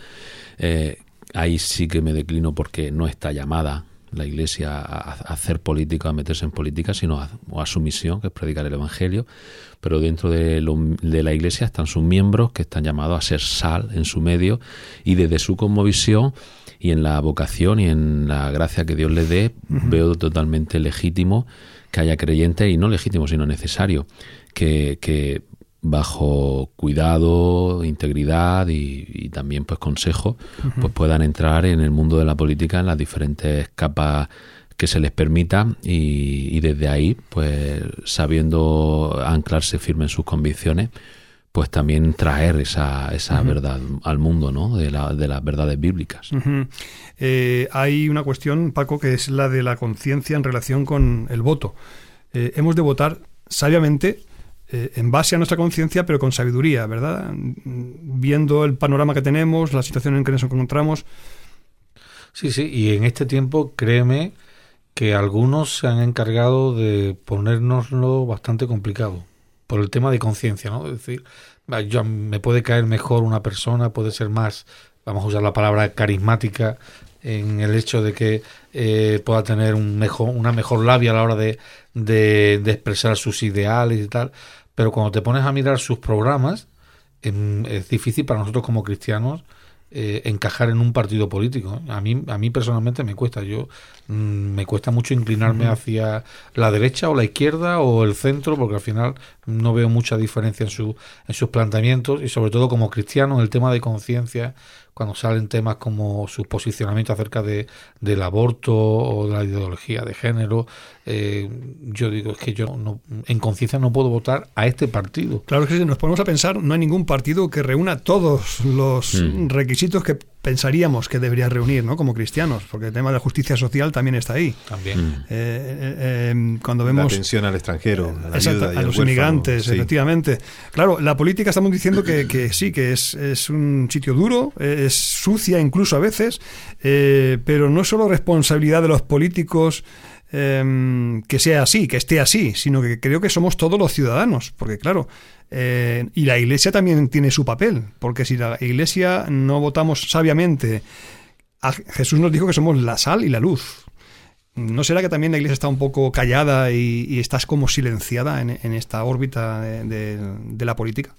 Eh, ahí sí que me declino porque no está llamada la Iglesia a, hacer política, a meterse en política, sino a, a, su misión, que es predicar el Evangelio. Pero dentro de, lo, de, la Iglesia están sus miembros que están llamados a ser sal en su medio y desde su cosmovisión y en la vocación y en la gracia que Dios le dé, uh -huh. veo totalmente legítimo que haya creyentes y no legítimo, sino necesario, que, que bajo cuidado, integridad y, y también pues consejo, uh -huh. pues puedan entrar en el mundo de la política en las diferentes capas que se les permita y, y desde ahí, pues sabiendo anclarse firme en sus convicciones, pues también traer esa, esa uh -huh. verdad al mundo, ¿no? De, la, de las verdades bíblicas. Uh -huh. eh, hay una cuestión, Paco, que es la de la conciencia en relación con el voto. Eh, hemos de votar sabiamente eh, en base a nuestra conciencia, pero con sabiduría, ¿verdad? Viendo el panorama que tenemos, la situación en que nos encontramos. Sí, sí, y en este tiempo, créeme que algunos se han encargado de ponérnoslo bastante complicado por el tema de conciencia, ¿no? Es decir, yo, me puede caer mejor una persona, puede ser más, vamos a usar la palabra carismática, en el hecho de que eh, pueda tener un mejor, una mejor labia a la hora de, de, de, expresar sus ideales y tal, pero cuando te pones a mirar sus programas, en, es difícil para nosotros como cristianos eh, encajar en un partido político. A mí, a mí personalmente me cuesta. Yo mmm, me cuesta mucho inclinarme uh -huh. hacia la derecha o la izquierda o el centro, porque al final no veo mucha diferencia en, su, en sus planteamientos y sobre todo como cristiano en el tema de conciencia cuando salen temas como su posicionamiento acerca de, del aborto o de la ideología de género, eh, yo digo, es que yo no, en conciencia no puedo votar a este partido. Claro que si nos ponemos a pensar, no hay ningún partido que reúna todos los mm. requisitos que pensaríamos que debería reunir, ¿no? Como cristianos, porque el tema de la justicia social también está ahí. También. Mm. Eh, eh, eh, cuando vemos... La atención al extranjero, a, la exacto, a los inmigrantes, sí. efectivamente. Claro, la política estamos diciendo que, que sí, que es, es, un sitio duro, es sucia incluso a veces, pero no es solo responsabilidad de los políticos eh, que sea así, que esté así, sino que creo que somos todos los ciudadanos, porque claro, eh, y la Iglesia también tiene su papel, porque si la Iglesia no votamos sabiamente, Jesús nos dijo que somos la sal y la luz. ¿No será que también la Iglesia está un poco callada y, y estás como silenciada en, en esta órbita de, de, de la política?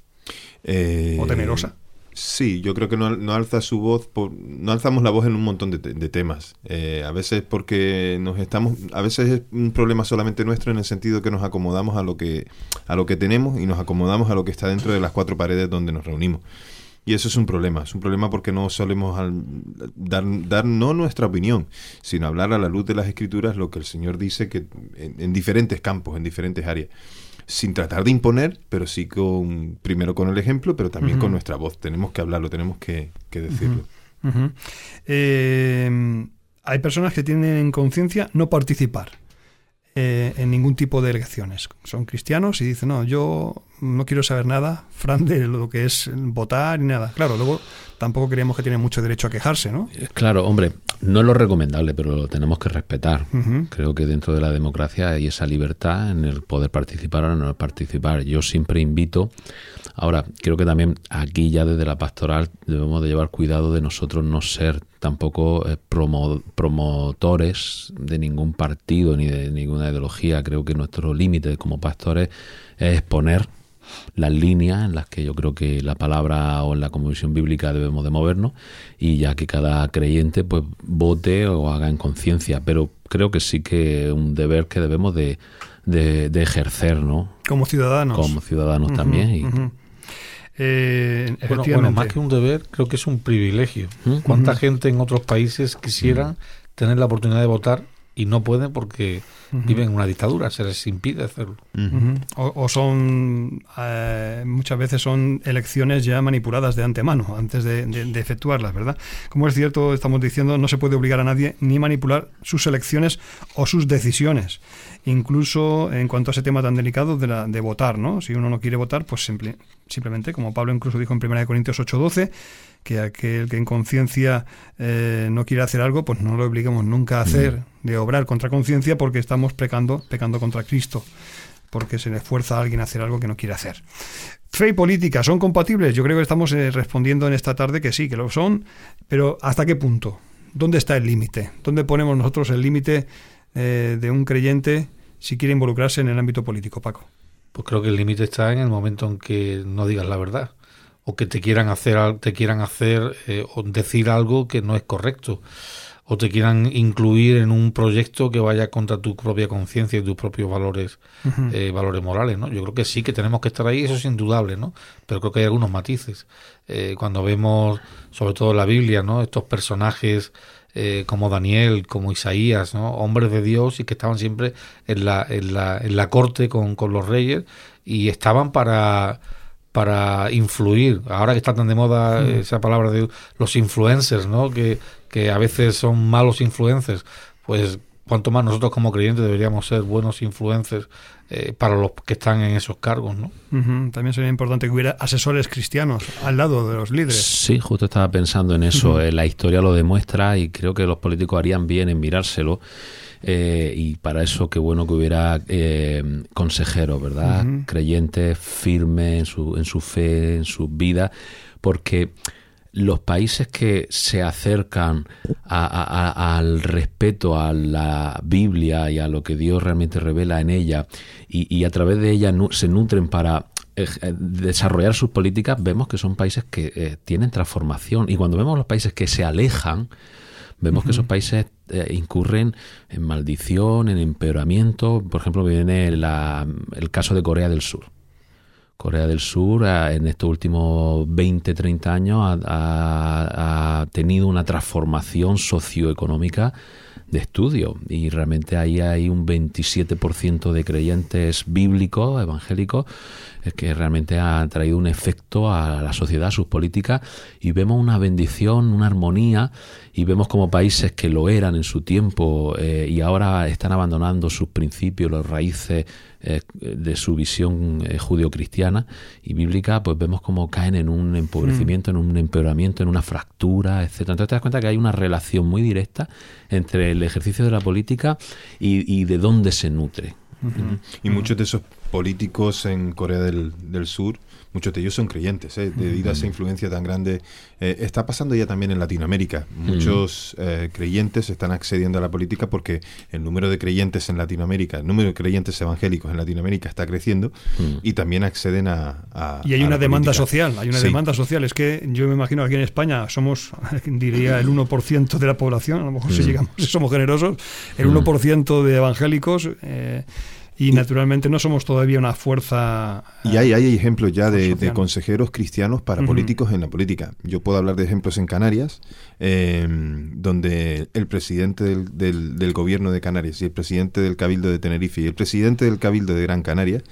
Eh, ¿O temerosa? Sí, yo creo que no, no alza su voz, por, no alzamos la voz en un montón de, de temas. Eh, a veces porque nos estamos, a veces es un problema solamente nuestro en el sentido que nos acomodamos a lo que, a lo que tenemos y nos acomodamos a lo que está dentro de las cuatro paredes donde nos reunimos. Y eso es un problema, es un problema porque no solemos al, dar, dar no nuestra opinión, sino hablar a la luz de las escrituras lo que el Señor dice que en, en diferentes campos, en diferentes áreas sin tratar de imponer, pero sí con primero con el ejemplo, pero también uh -huh. con nuestra voz. Tenemos que hablarlo, tenemos que, que decirlo. Uh -huh. eh, hay personas que tienen en conciencia no participar eh, en ningún tipo de elecciones. Son cristianos y dicen, no, yo no quiero saber nada, Fran, de lo que es votar y nada. Claro, luego tampoco creemos que tienen mucho derecho a quejarse, ¿no? Claro, hombre, no es lo recomendable, pero lo tenemos que respetar. Uh -huh. Creo que dentro de la democracia hay esa libertad en el poder participar o no participar. Yo siempre invito. Ahora, creo que también aquí ya desde la pastoral debemos de llevar cuidado de nosotros no ser tampoco eh, promo promotores de ningún partido ni de ninguna ideología. Creo que nuestro límite como pastores es exponer las líneas en las que yo creo que la palabra o en la convicción bíblica debemos de movernos y ya que cada creyente pues vote o haga en conciencia, pero creo que sí que es un deber que debemos de, de, de ejercer, ¿no? Como ciudadanos. Como ciudadanos uh -huh, también. Y, uh -huh. Eh, bueno, bueno, más que un deber, creo que es un privilegio. ¿Mm? ¿Cuánta uh -huh. gente en otros países quisiera uh -huh. tener la oportunidad de votar y no pueden porque viven en una dictadura, se les impide hacerlo. o, son, eh, muchas veces son elecciones ya manipuladas de antemano, antes de, efectuarlas, ¿verdad? Como es cierto, estamos diciendo, no se puede obligar a nadie ni manipular sus elecciones o sus decisiones. Incluso en cuanto a ese tema tan delicado de, la, de votar, ¿no? Si uno no quiere votar, pues simplemente, como Pablo incluso dijo en 1 Corintios 8:12, que aquel que en conciencia eh, no quiere hacer algo, pues no lo obligamos nunca a hacer, mm. de obrar contra conciencia, porque estamos pecando, pecando contra Cristo, porque se le fuerza a alguien a hacer algo que no quiere hacer. Fe y política, ¿son compatibles? Yo creo que estamos eh, respondiendo en esta tarde que sí, que lo son, pero ¿hasta qué punto? ¿Dónde está el límite? ¿Dónde ponemos nosotros el límite eh, de un creyente si quiere involucrarse en el ámbito político, Paco? Pues creo que el límite está en el momento en que no digas la verdad o que te quieran hacer te quieran hacer eh, o decir algo que no es correcto o te quieran incluir en un proyecto que vaya contra tu propia conciencia y tus propios valores eh, valores morales no yo creo que sí que tenemos que estar ahí eso es indudable no pero creo que hay algunos matices. Eh, cuando vemos sobre todo en la Biblia no estos personajes como Daniel, como Isaías, ¿no? hombres de Dios y que estaban siempre en la, en la, en la corte con, con los reyes y estaban para, para influir. Ahora que está tan de moda mm. esa palabra de los influencers, ¿no? Que, que a veces son malos influencers, pues cuanto más nosotros como creyentes deberíamos ser buenos influencers eh, para los que están en esos cargos, ¿no? También sería importante que hubiera asesores cristianos al lado de los líderes. Sí, justo estaba pensando en eso. Eh, la historia lo demuestra y creo que los políticos harían bien en mirárselo. Eh, y para eso qué bueno que hubiera eh, consejeros, ¿verdad? Creyentes firmes en su, en su fe, en su vida, porque los países que se acercan al respeto a la Biblia y a lo que Dios realmente revela en ella y, a través de ella se nutren para eh, desarrollar sus políticas, vemos que son países que tienen transformación. Y cuando vemos los países que se alejan, vemos que esos países eh, incurren en maldición, en empeoramiento. Por ejemplo, viene el caso de Corea del Sur. Corea del Sur en estos últimos 20, 30 años ha, tenido una transformación socioeconómica de estudio y realmente ahí hay un 27% de creyentes bíblicos, evangélicos, que realmente ha traído un efecto a la sociedad, a sus políticas y vemos una bendición, una armonía y vemos como países que lo eran en su tiempo eh, y ahora están abandonando sus principios, las raíces eh, de su visión eh, judio-cristiana y bíblica, pues vemos como caen en un empobrecimiento, en un empeoramiento, en una fractura, etcétera. Entonces te das cuenta que hay una relación muy directa entre el ejercicio de la política y, de dónde se nutre. Y muchos de esos políticos en Corea del, del Sur muchos de ellos son creyentes, ¿eh? debido a esa influencia tan grande. Eh, está pasando ya también en Latinoamérica. Muchos eh, creyentes están accediendo a la política porque el número de creyentes en Latinoamérica, el número de creyentes evangélicos en Latinoamérica está creciendo y también acceden a... y hay una demanda social, hay una demanda social. Es que yo me imagino que aquí en España somos, diría, el 1% de la población, a lo mejor si llegamos, si somos generosos, el 1% de evangélicos y naturalmente no somos todavía una fuerza... Y hay, hay ejemplos ya de, consejeros cristianos para políticos en la política. Yo puedo hablar de ejemplos en Canarias, eh, donde el presidente del, del, gobierno de Canarias y el presidente del Cabildo de Tenerife y el presidente del Cabildo de Gran Canaria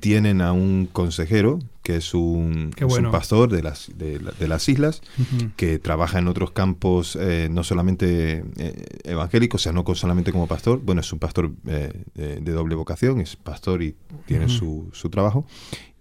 tienen a un consejero que es un, pastor de las, de, las islas, que trabaja en otros campos, eh, no solamente eh, evangélicos, o sea, no solamente como pastor, bueno, es un pastor eh, de, doble vocación, es pastor y tiene su, su trabajo,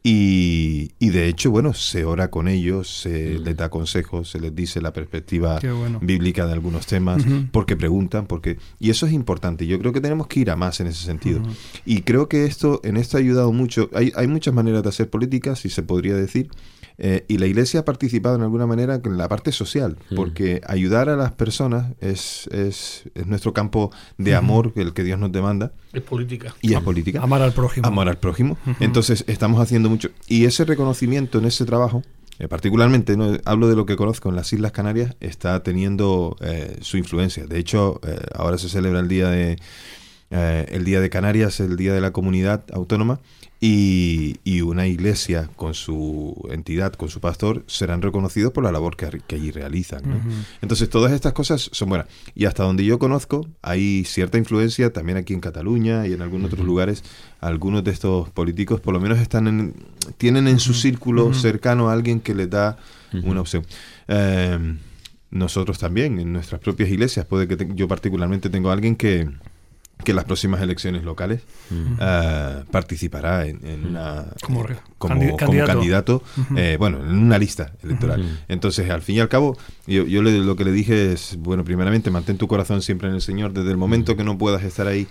y, y, de hecho, bueno, se ora con ellos, se les da consejos, se les dice la perspectiva bíblica de algunos temas, porque preguntan, porque y eso es importante. Yo creo que tenemos que ir a más en ese sentido. Y creo que esto en esto ha ayudado mucho. Hay, hay muchas maneras de hacer política, si se podría decir, eh, y la iglesia ha participado en alguna manera en la parte social, porque ayudar a las personas es, es, es nuestro campo de amor, el que Dios nos demanda. Es política. Y es política. Amar al prójimo. Amar al prójimo. Entonces, estamos haciendo mucho. Y ese reconocimiento en ese trabajo, eh, particularmente, ¿no? hablo de lo que conozco en las Islas Canarias, está teniendo eh, su influencia. De hecho, ahora se celebra el Día de eh, el Día de Canarias, el Día de la Comunidad Autónoma, y, una iglesia con su entidad, con su pastor, serán reconocidos por la labor que, allí realizan. Entonces, todas estas cosas son buenas. Y hasta donde yo conozco, hay cierta influencia también aquí en Cataluña y en algunos otros lugares. Algunos de estos políticos, por lo menos, están en, tienen en su círculo cercano a alguien que les da una opción. Eh, nosotros también, en nuestras propias iglesias, puede que yo particularmente tengo a alguien que que en las próximas elecciones locales eh, participará en, una como, candidato, eh, bueno, en una lista electoral. Entonces, al fin y al cabo, yo, lo que le dije es, bueno, primeramente, mantén tu corazón siempre en el Señor. Desde el momento que no puedas estar ahí,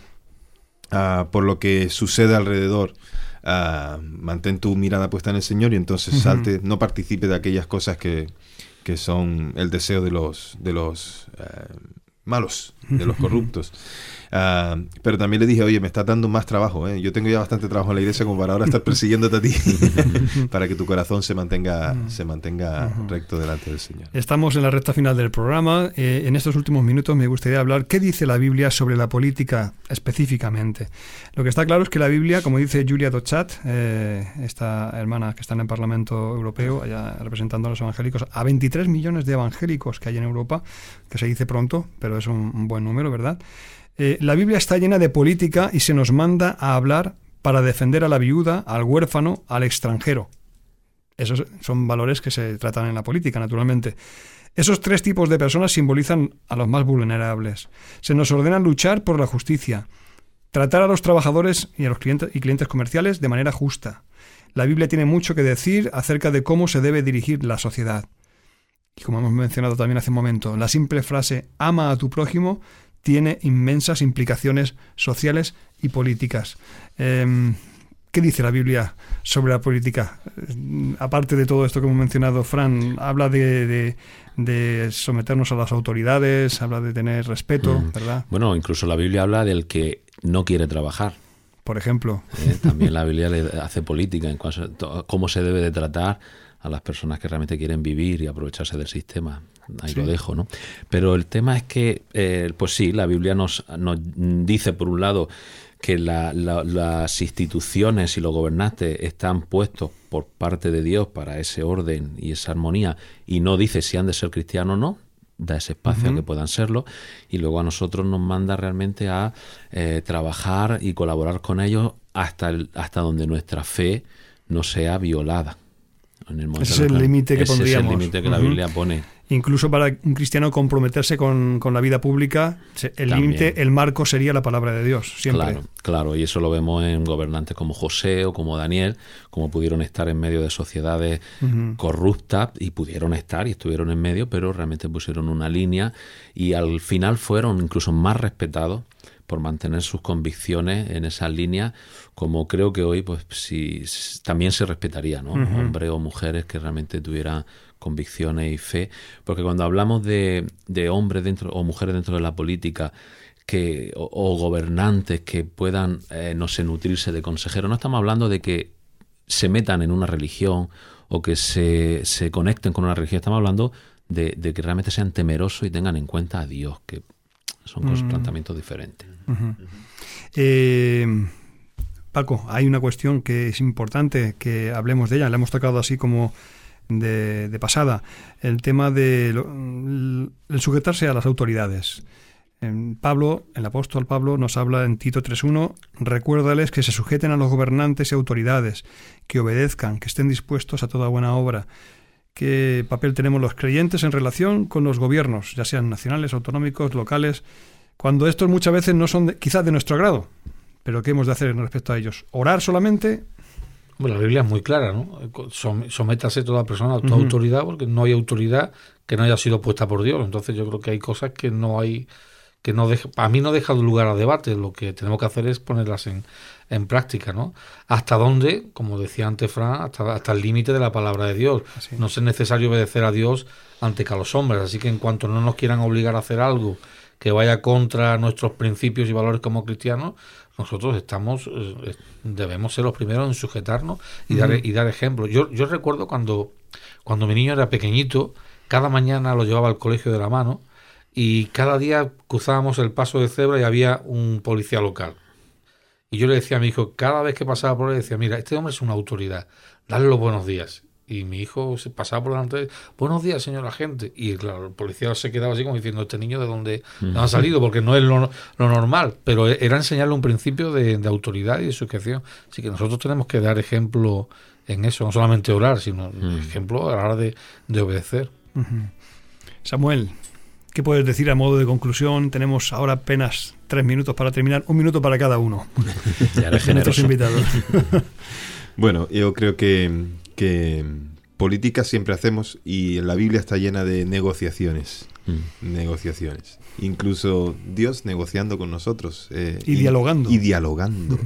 ah, por lo que sucede alrededor, ah, mantén tu mirada puesta en el Señor y entonces salte, no participe de aquellas cosas que, que son el deseo de los, de los eh, malos, de los corruptos. Ah, pero también le dije, oye, me está dando más trabajo. ¿eh? Yo tengo ya bastante trabajo en la iglesia como para ahora estar persiguiéndote a ti, para que tu corazón se mantenga, se mantenga recto delante del Señor. Estamos en la recta final del programa. Eh, en estos últimos minutos me gustaría hablar qué dice la Biblia sobre la política específicamente. Lo que está claro es que la Biblia, como dice Julia Dochat, eh, esta hermana que está en el Parlamento Europeo, allá representando a los evangélicos, a 23 millones de evangélicos que hay en Europa, que se dice pronto, pero es un buen número, ¿verdad? Eh, la Biblia está llena de política y se nos manda a hablar para defender a la viuda, al huérfano, al extranjero. Esos son valores que se tratan en la política, naturalmente. Esos tres tipos de personas simbolizan a los más vulnerables. Se nos ordena luchar por la justicia, tratar a los trabajadores y a los clientes y clientes comerciales de manera justa. La Biblia tiene mucho que decir acerca de cómo se debe dirigir la sociedad. Y como hemos mencionado también hace un momento, la simple frase ama a tu prójimo tiene inmensas implicaciones sociales y políticas. Em, ¿Qué dice la Biblia sobre la política? Eh, aparte de todo esto que hemos mencionado, Fran, habla de, someternos a las autoridades, habla de tener respeto, mm. ¿verdad? Bueno, incluso la Biblia habla del que no quiere trabajar. Por ejemplo. Eh, también la Biblia le hace política en cuanto a cómo se debe de tratar a las personas que realmente quieren vivir y aprovecharse del sistema. Ahí lo dejo, ¿no? Pero el tema es que, eh, pues sí, la Biblia nos, nos dice, por un lado, que las instituciones y los gobernantes están puestos por parte de Dios para ese orden y esa armonía, y no dice si han de ser cristianos o no, da ese espacio a que puedan serlo, y luego a nosotros nos manda realmente a eh, trabajar y colaborar con ellos hasta, hasta donde nuestra fe no sea violada. Ese es el límite que pondríamos. Es el límite que la Biblia pone. Incluso para un cristiano comprometerse con, la vida pública, el límite, el marco sería la palabra de Dios, siempre. Claro, claro, y eso lo vemos en gobernantes como José o como Daniel, como pudieron estar en medio de sociedades corruptas y pudieron estar y estuvieron en medio, pero realmente pusieron una línea y al final fueron incluso más respetados por mantener sus convicciones en esa línea, como creo que hoy pues si también se respetaría, ¿no? Hombres o mujeres que realmente tuvieran convicciones y fe, porque cuando hablamos de, de hombres dentro o mujeres dentro de la política, que, o, gobernantes que puedan, eh, no sé, nutrirse de consejeros. No estamos hablando de que se metan en una religión o que se, se conecten con una religión. Estamos hablando de, que realmente sean temerosos y tengan en cuenta a Dios, que son mm. planteamientos diferentes. Eh, Paco, hay una cuestión que es importante que hablemos de ella. La hemos tocado así como de, pasada, el tema de el sujetarse a las autoridades. En Pablo, el apóstol Pablo nos habla en Tito 3.1, recuérdales que se sujeten a los gobernantes y autoridades, que obedezcan, que estén dispuestos a toda buena obra. ¿Qué papel tenemos los creyentes en relación con los gobiernos, ya sean nacionales, autonómicos, locales, cuando estos muchas veces no son quizás de nuestro grado? Pero ¿qué hemos de hacer respecto a ellos? ¿Orar solamente? Bueno, la Biblia es muy clara, ¿no? Sométase toda persona a toda autoridad, porque no hay autoridad que no haya sido puesta por Dios. Entonces yo creo que hay cosas que no hay, que no deja, a mí no deja lugar a debate. Lo que tenemos que hacer es ponerlas en, en práctica, ¿no? Hasta dónde, como decía antes Fran, hasta, hasta el límite de la palabra de Dios. No es necesario obedecer a Dios ante que a los hombres. Así que en cuanto no nos quieran obligar a hacer algo que vaya contra nuestros principios y valores como cristianos, nosotros estamos eh, debemos ser los primeros en sujetarnos y dar y dar ejemplo. Yo, yo recuerdo cuando cuando mi niño era pequeñito, cada mañana lo llevaba al colegio de la mano y cada día cruzábamos el paso de cebra y había un policía local. Y yo le decía a mi hijo, cada vez que pasaba por él, decía, mira, este hombre es una autoridad, dale los buenos días. Y mi hijo se pasaba por delante, buenos días, señor agente. Y claro, el policía se quedaba así como diciendo, este niño de dónde ha salido, porque no es lo, normal. Pero era enseñarle un principio de, autoridad y de sujeción. Así que nosotros tenemos que dar ejemplo en eso, no solamente orar, sino ejemplo a la hora de, obedecer. Samuel, ¿qué puedes decir a modo de conclusión? Tenemos ahora apenas tres minutos para terminar, un minuto para cada uno. ya nuestros invitados. bueno, yo creo que que política siempre hacemos y la Biblia está llena de negociaciones. Mm. Negociaciones. Incluso Dios negociando con nosotros. Eh, y, dialogando. Y dialogando.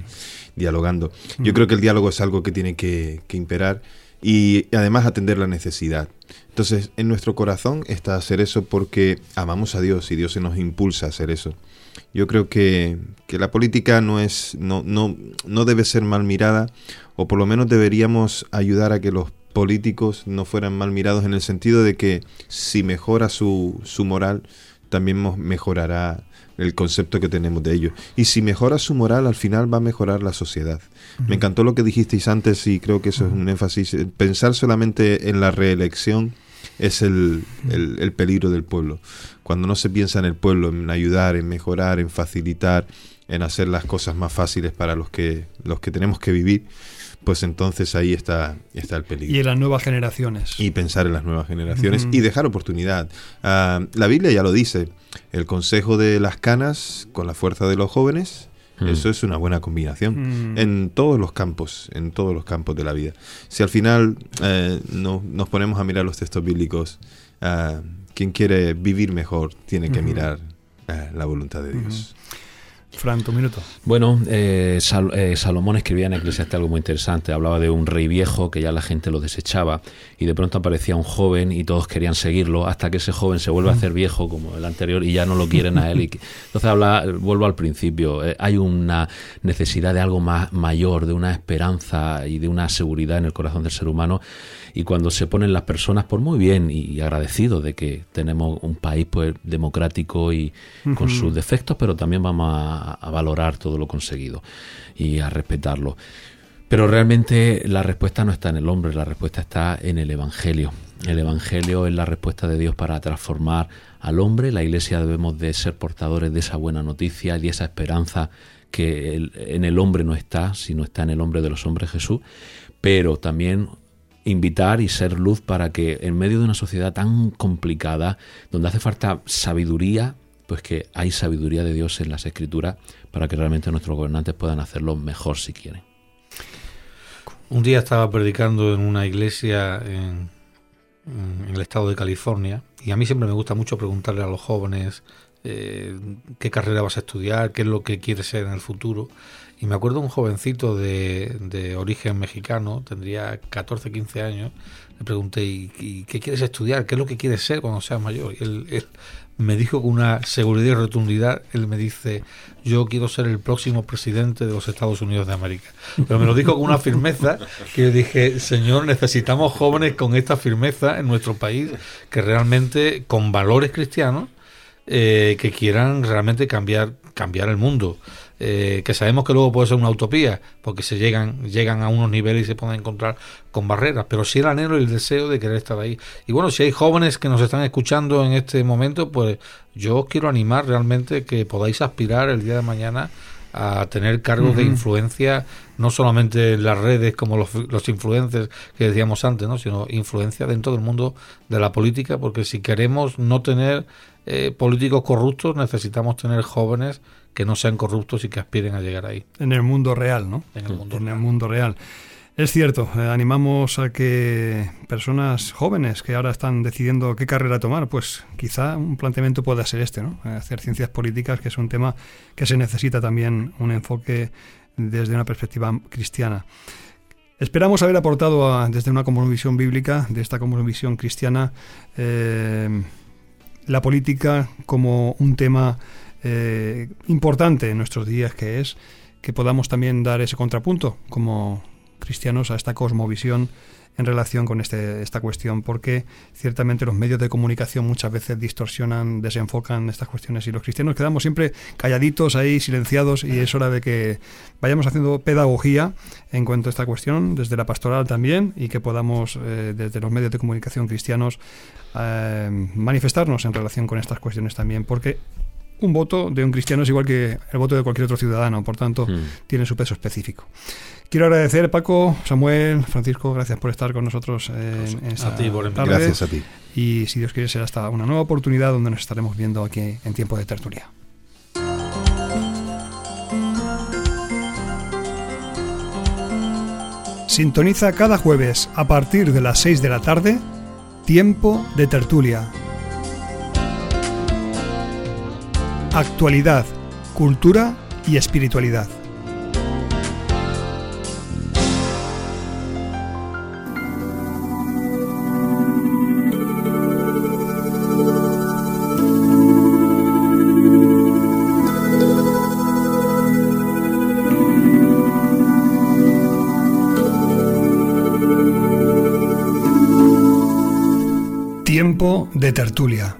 dialogando. Yo creo que el diálogo es algo que tiene que, imperar y además atender la necesidad. Entonces, en nuestro corazón está hacer eso porque amamos a Dios y Dios se nos impulsa a hacer eso. Yo creo que, que la política no es, no, no, no debe ser mal mirada o por lo menos deberíamos ayudar a que los políticos no fueran mal mirados en el sentido de que si mejora su, su moral, también mejorará el concepto que tenemos de ellos. Y si mejora su moral, al final va a mejorar la sociedad. Me encantó lo que dijisteis antes y creo que eso es un énfasis. Pensar solamente en la reelección es el, el, peligro del pueblo. Cuando no se piensa en el pueblo, en ayudar, en mejorar, en facilitar, en hacer las cosas más fáciles para los que, los que tenemos que vivir, pues entonces ahí está, está el peligro. Y en las nuevas generaciones. Y pensar en las nuevas generaciones y dejar oportunidad. Ah, la Biblia ya lo dice, el consejo de las canas con la fuerza de los jóvenes. Hmm. Eso es una buena combinación hmm. en todos los campos, en todos los campos de la vida. Si al final eh, no, nos ponemos a mirar los textos bíblicos, ah, quien quiere vivir mejor tiene que mirar ah, la voluntad de Dios. Fran, tu minuto. Bueno, eh, eh, Salomón escribía en Eclesiastes algo muy interesante. Hablaba de un rey viejo que ya la gente lo desechaba y de pronto aparecía un joven y todos querían seguirlo hasta que ese joven se vuelve a hacer viejo como el anterior y ya no lo quieren a él. Y, entonces habla, vuelvo al principio, eh, hay una necesidad de algo más mayor, de una esperanza y de una seguridad en el corazón del ser humano y cuando se ponen las personas por muy bien y, agradecidos de que tenemos un país pues democrático y con sus defectos, pero también vamos a, valorar todo lo conseguido y a respetarlo. Pero realmente la respuesta no está en el hombre, la respuesta está en el Evangelio. El Evangelio es la respuesta de Dios para transformar al hombre. La Iglesia debemos de ser portadores de esa buena noticia y esa esperanza que en el hombre no está, sino está en el hombre de los hombres Jesús. Pero también invitar y ser luz para que en medio de una sociedad tan complicada, donde hace falta sabiduría, pues que hay sabiduría de Dios en las escrituras para que realmente nuestros gobernantes puedan hacerlo mejor si quieren. Un día estaba predicando en una iglesia en, el estado de California y a mí siempre me gusta mucho preguntarle a los jóvenes eh, qué carrera vas a estudiar, qué es lo que quieres ser en el futuro. Y me acuerdo un jovencito de, origen mexicano, tendría 14, 15 años, le pregunté, ¿y, qué quieres estudiar? ¿Qué es lo que quieres ser cuando seas mayor? Y él, me dijo con una seguridad y rotundidad, él me dice, yo quiero ser el próximo presidente de los Estados Unidos de América. Pero me lo dijo con una firmeza que yo dije, Señor, necesitamos jóvenes con esta firmeza en nuestro país, que realmente con valores cristianos, eh, que quieran realmente cambiar, cambiar el mundo. Eh, que sabemos que luego puede ser una utopía, porque se llegan, llegan a unos niveles y se pueden encontrar con barreras, pero sí el anhelo y el deseo de querer estar ahí. Y bueno, si hay jóvenes que nos están escuchando en este momento, pues yo os quiero animar realmente que podáis aspirar el día de mañana a tener cargos de influencia, no solamente en las redes como los, los influencers que decíamos antes, ¿no? sino influencia dentro del mundo de la política, porque si queremos no tener eh, políticos corruptos, necesitamos tener jóvenes que no sean corruptos y que aspiren a llegar ahí. En el mundo real, ¿no? En el mundo, en El mundo real. Es cierto, eh, animamos a que personas jóvenes que ahora están decidiendo qué carrera tomar, pues quizá un planteamiento pueda ser este, ¿no? Hacer ciencias políticas, que es un tema que se necesita también un enfoque desde una perspectiva cristiana. Esperamos haber aportado desde una visión bíblica, de esta visión cristiana, eh, la política como un tema importante en nuestros días, que es que podamos también dar ese contrapunto como cristianos a esta cosmovisión en relación con este, esta cuestión, porque ciertamente los medios de comunicación muchas veces distorsionan, desenfocan estas cuestiones y los cristianos quedamos siempre calladitos ahí, silenciados, y es hora de que vayamos haciendo pedagogía en cuanto a esta cuestión, desde la pastoral también, y que podamos, eh, desde los medios de comunicación cristianos, eh, manifestarnos en relación con estas cuestiones también, porque un voto de un cristiano es igual que el voto de cualquier otro ciudadano, por tanto, hmm. tiene su peso específico. Quiero agradecer, Paco, Samuel, Francisco, gracias por estar con nosotros en, esta a Gracias a ti. Y si Dios quiere, será hasta una nueva oportunidad donde nos estaremos viendo aquí en tiempo de tertulia. Sintoniza cada jueves a partir de las 6 de la tarde, tiempo de tertulia actualidad, cultura y espiritualidad. Tiempo de tertulia.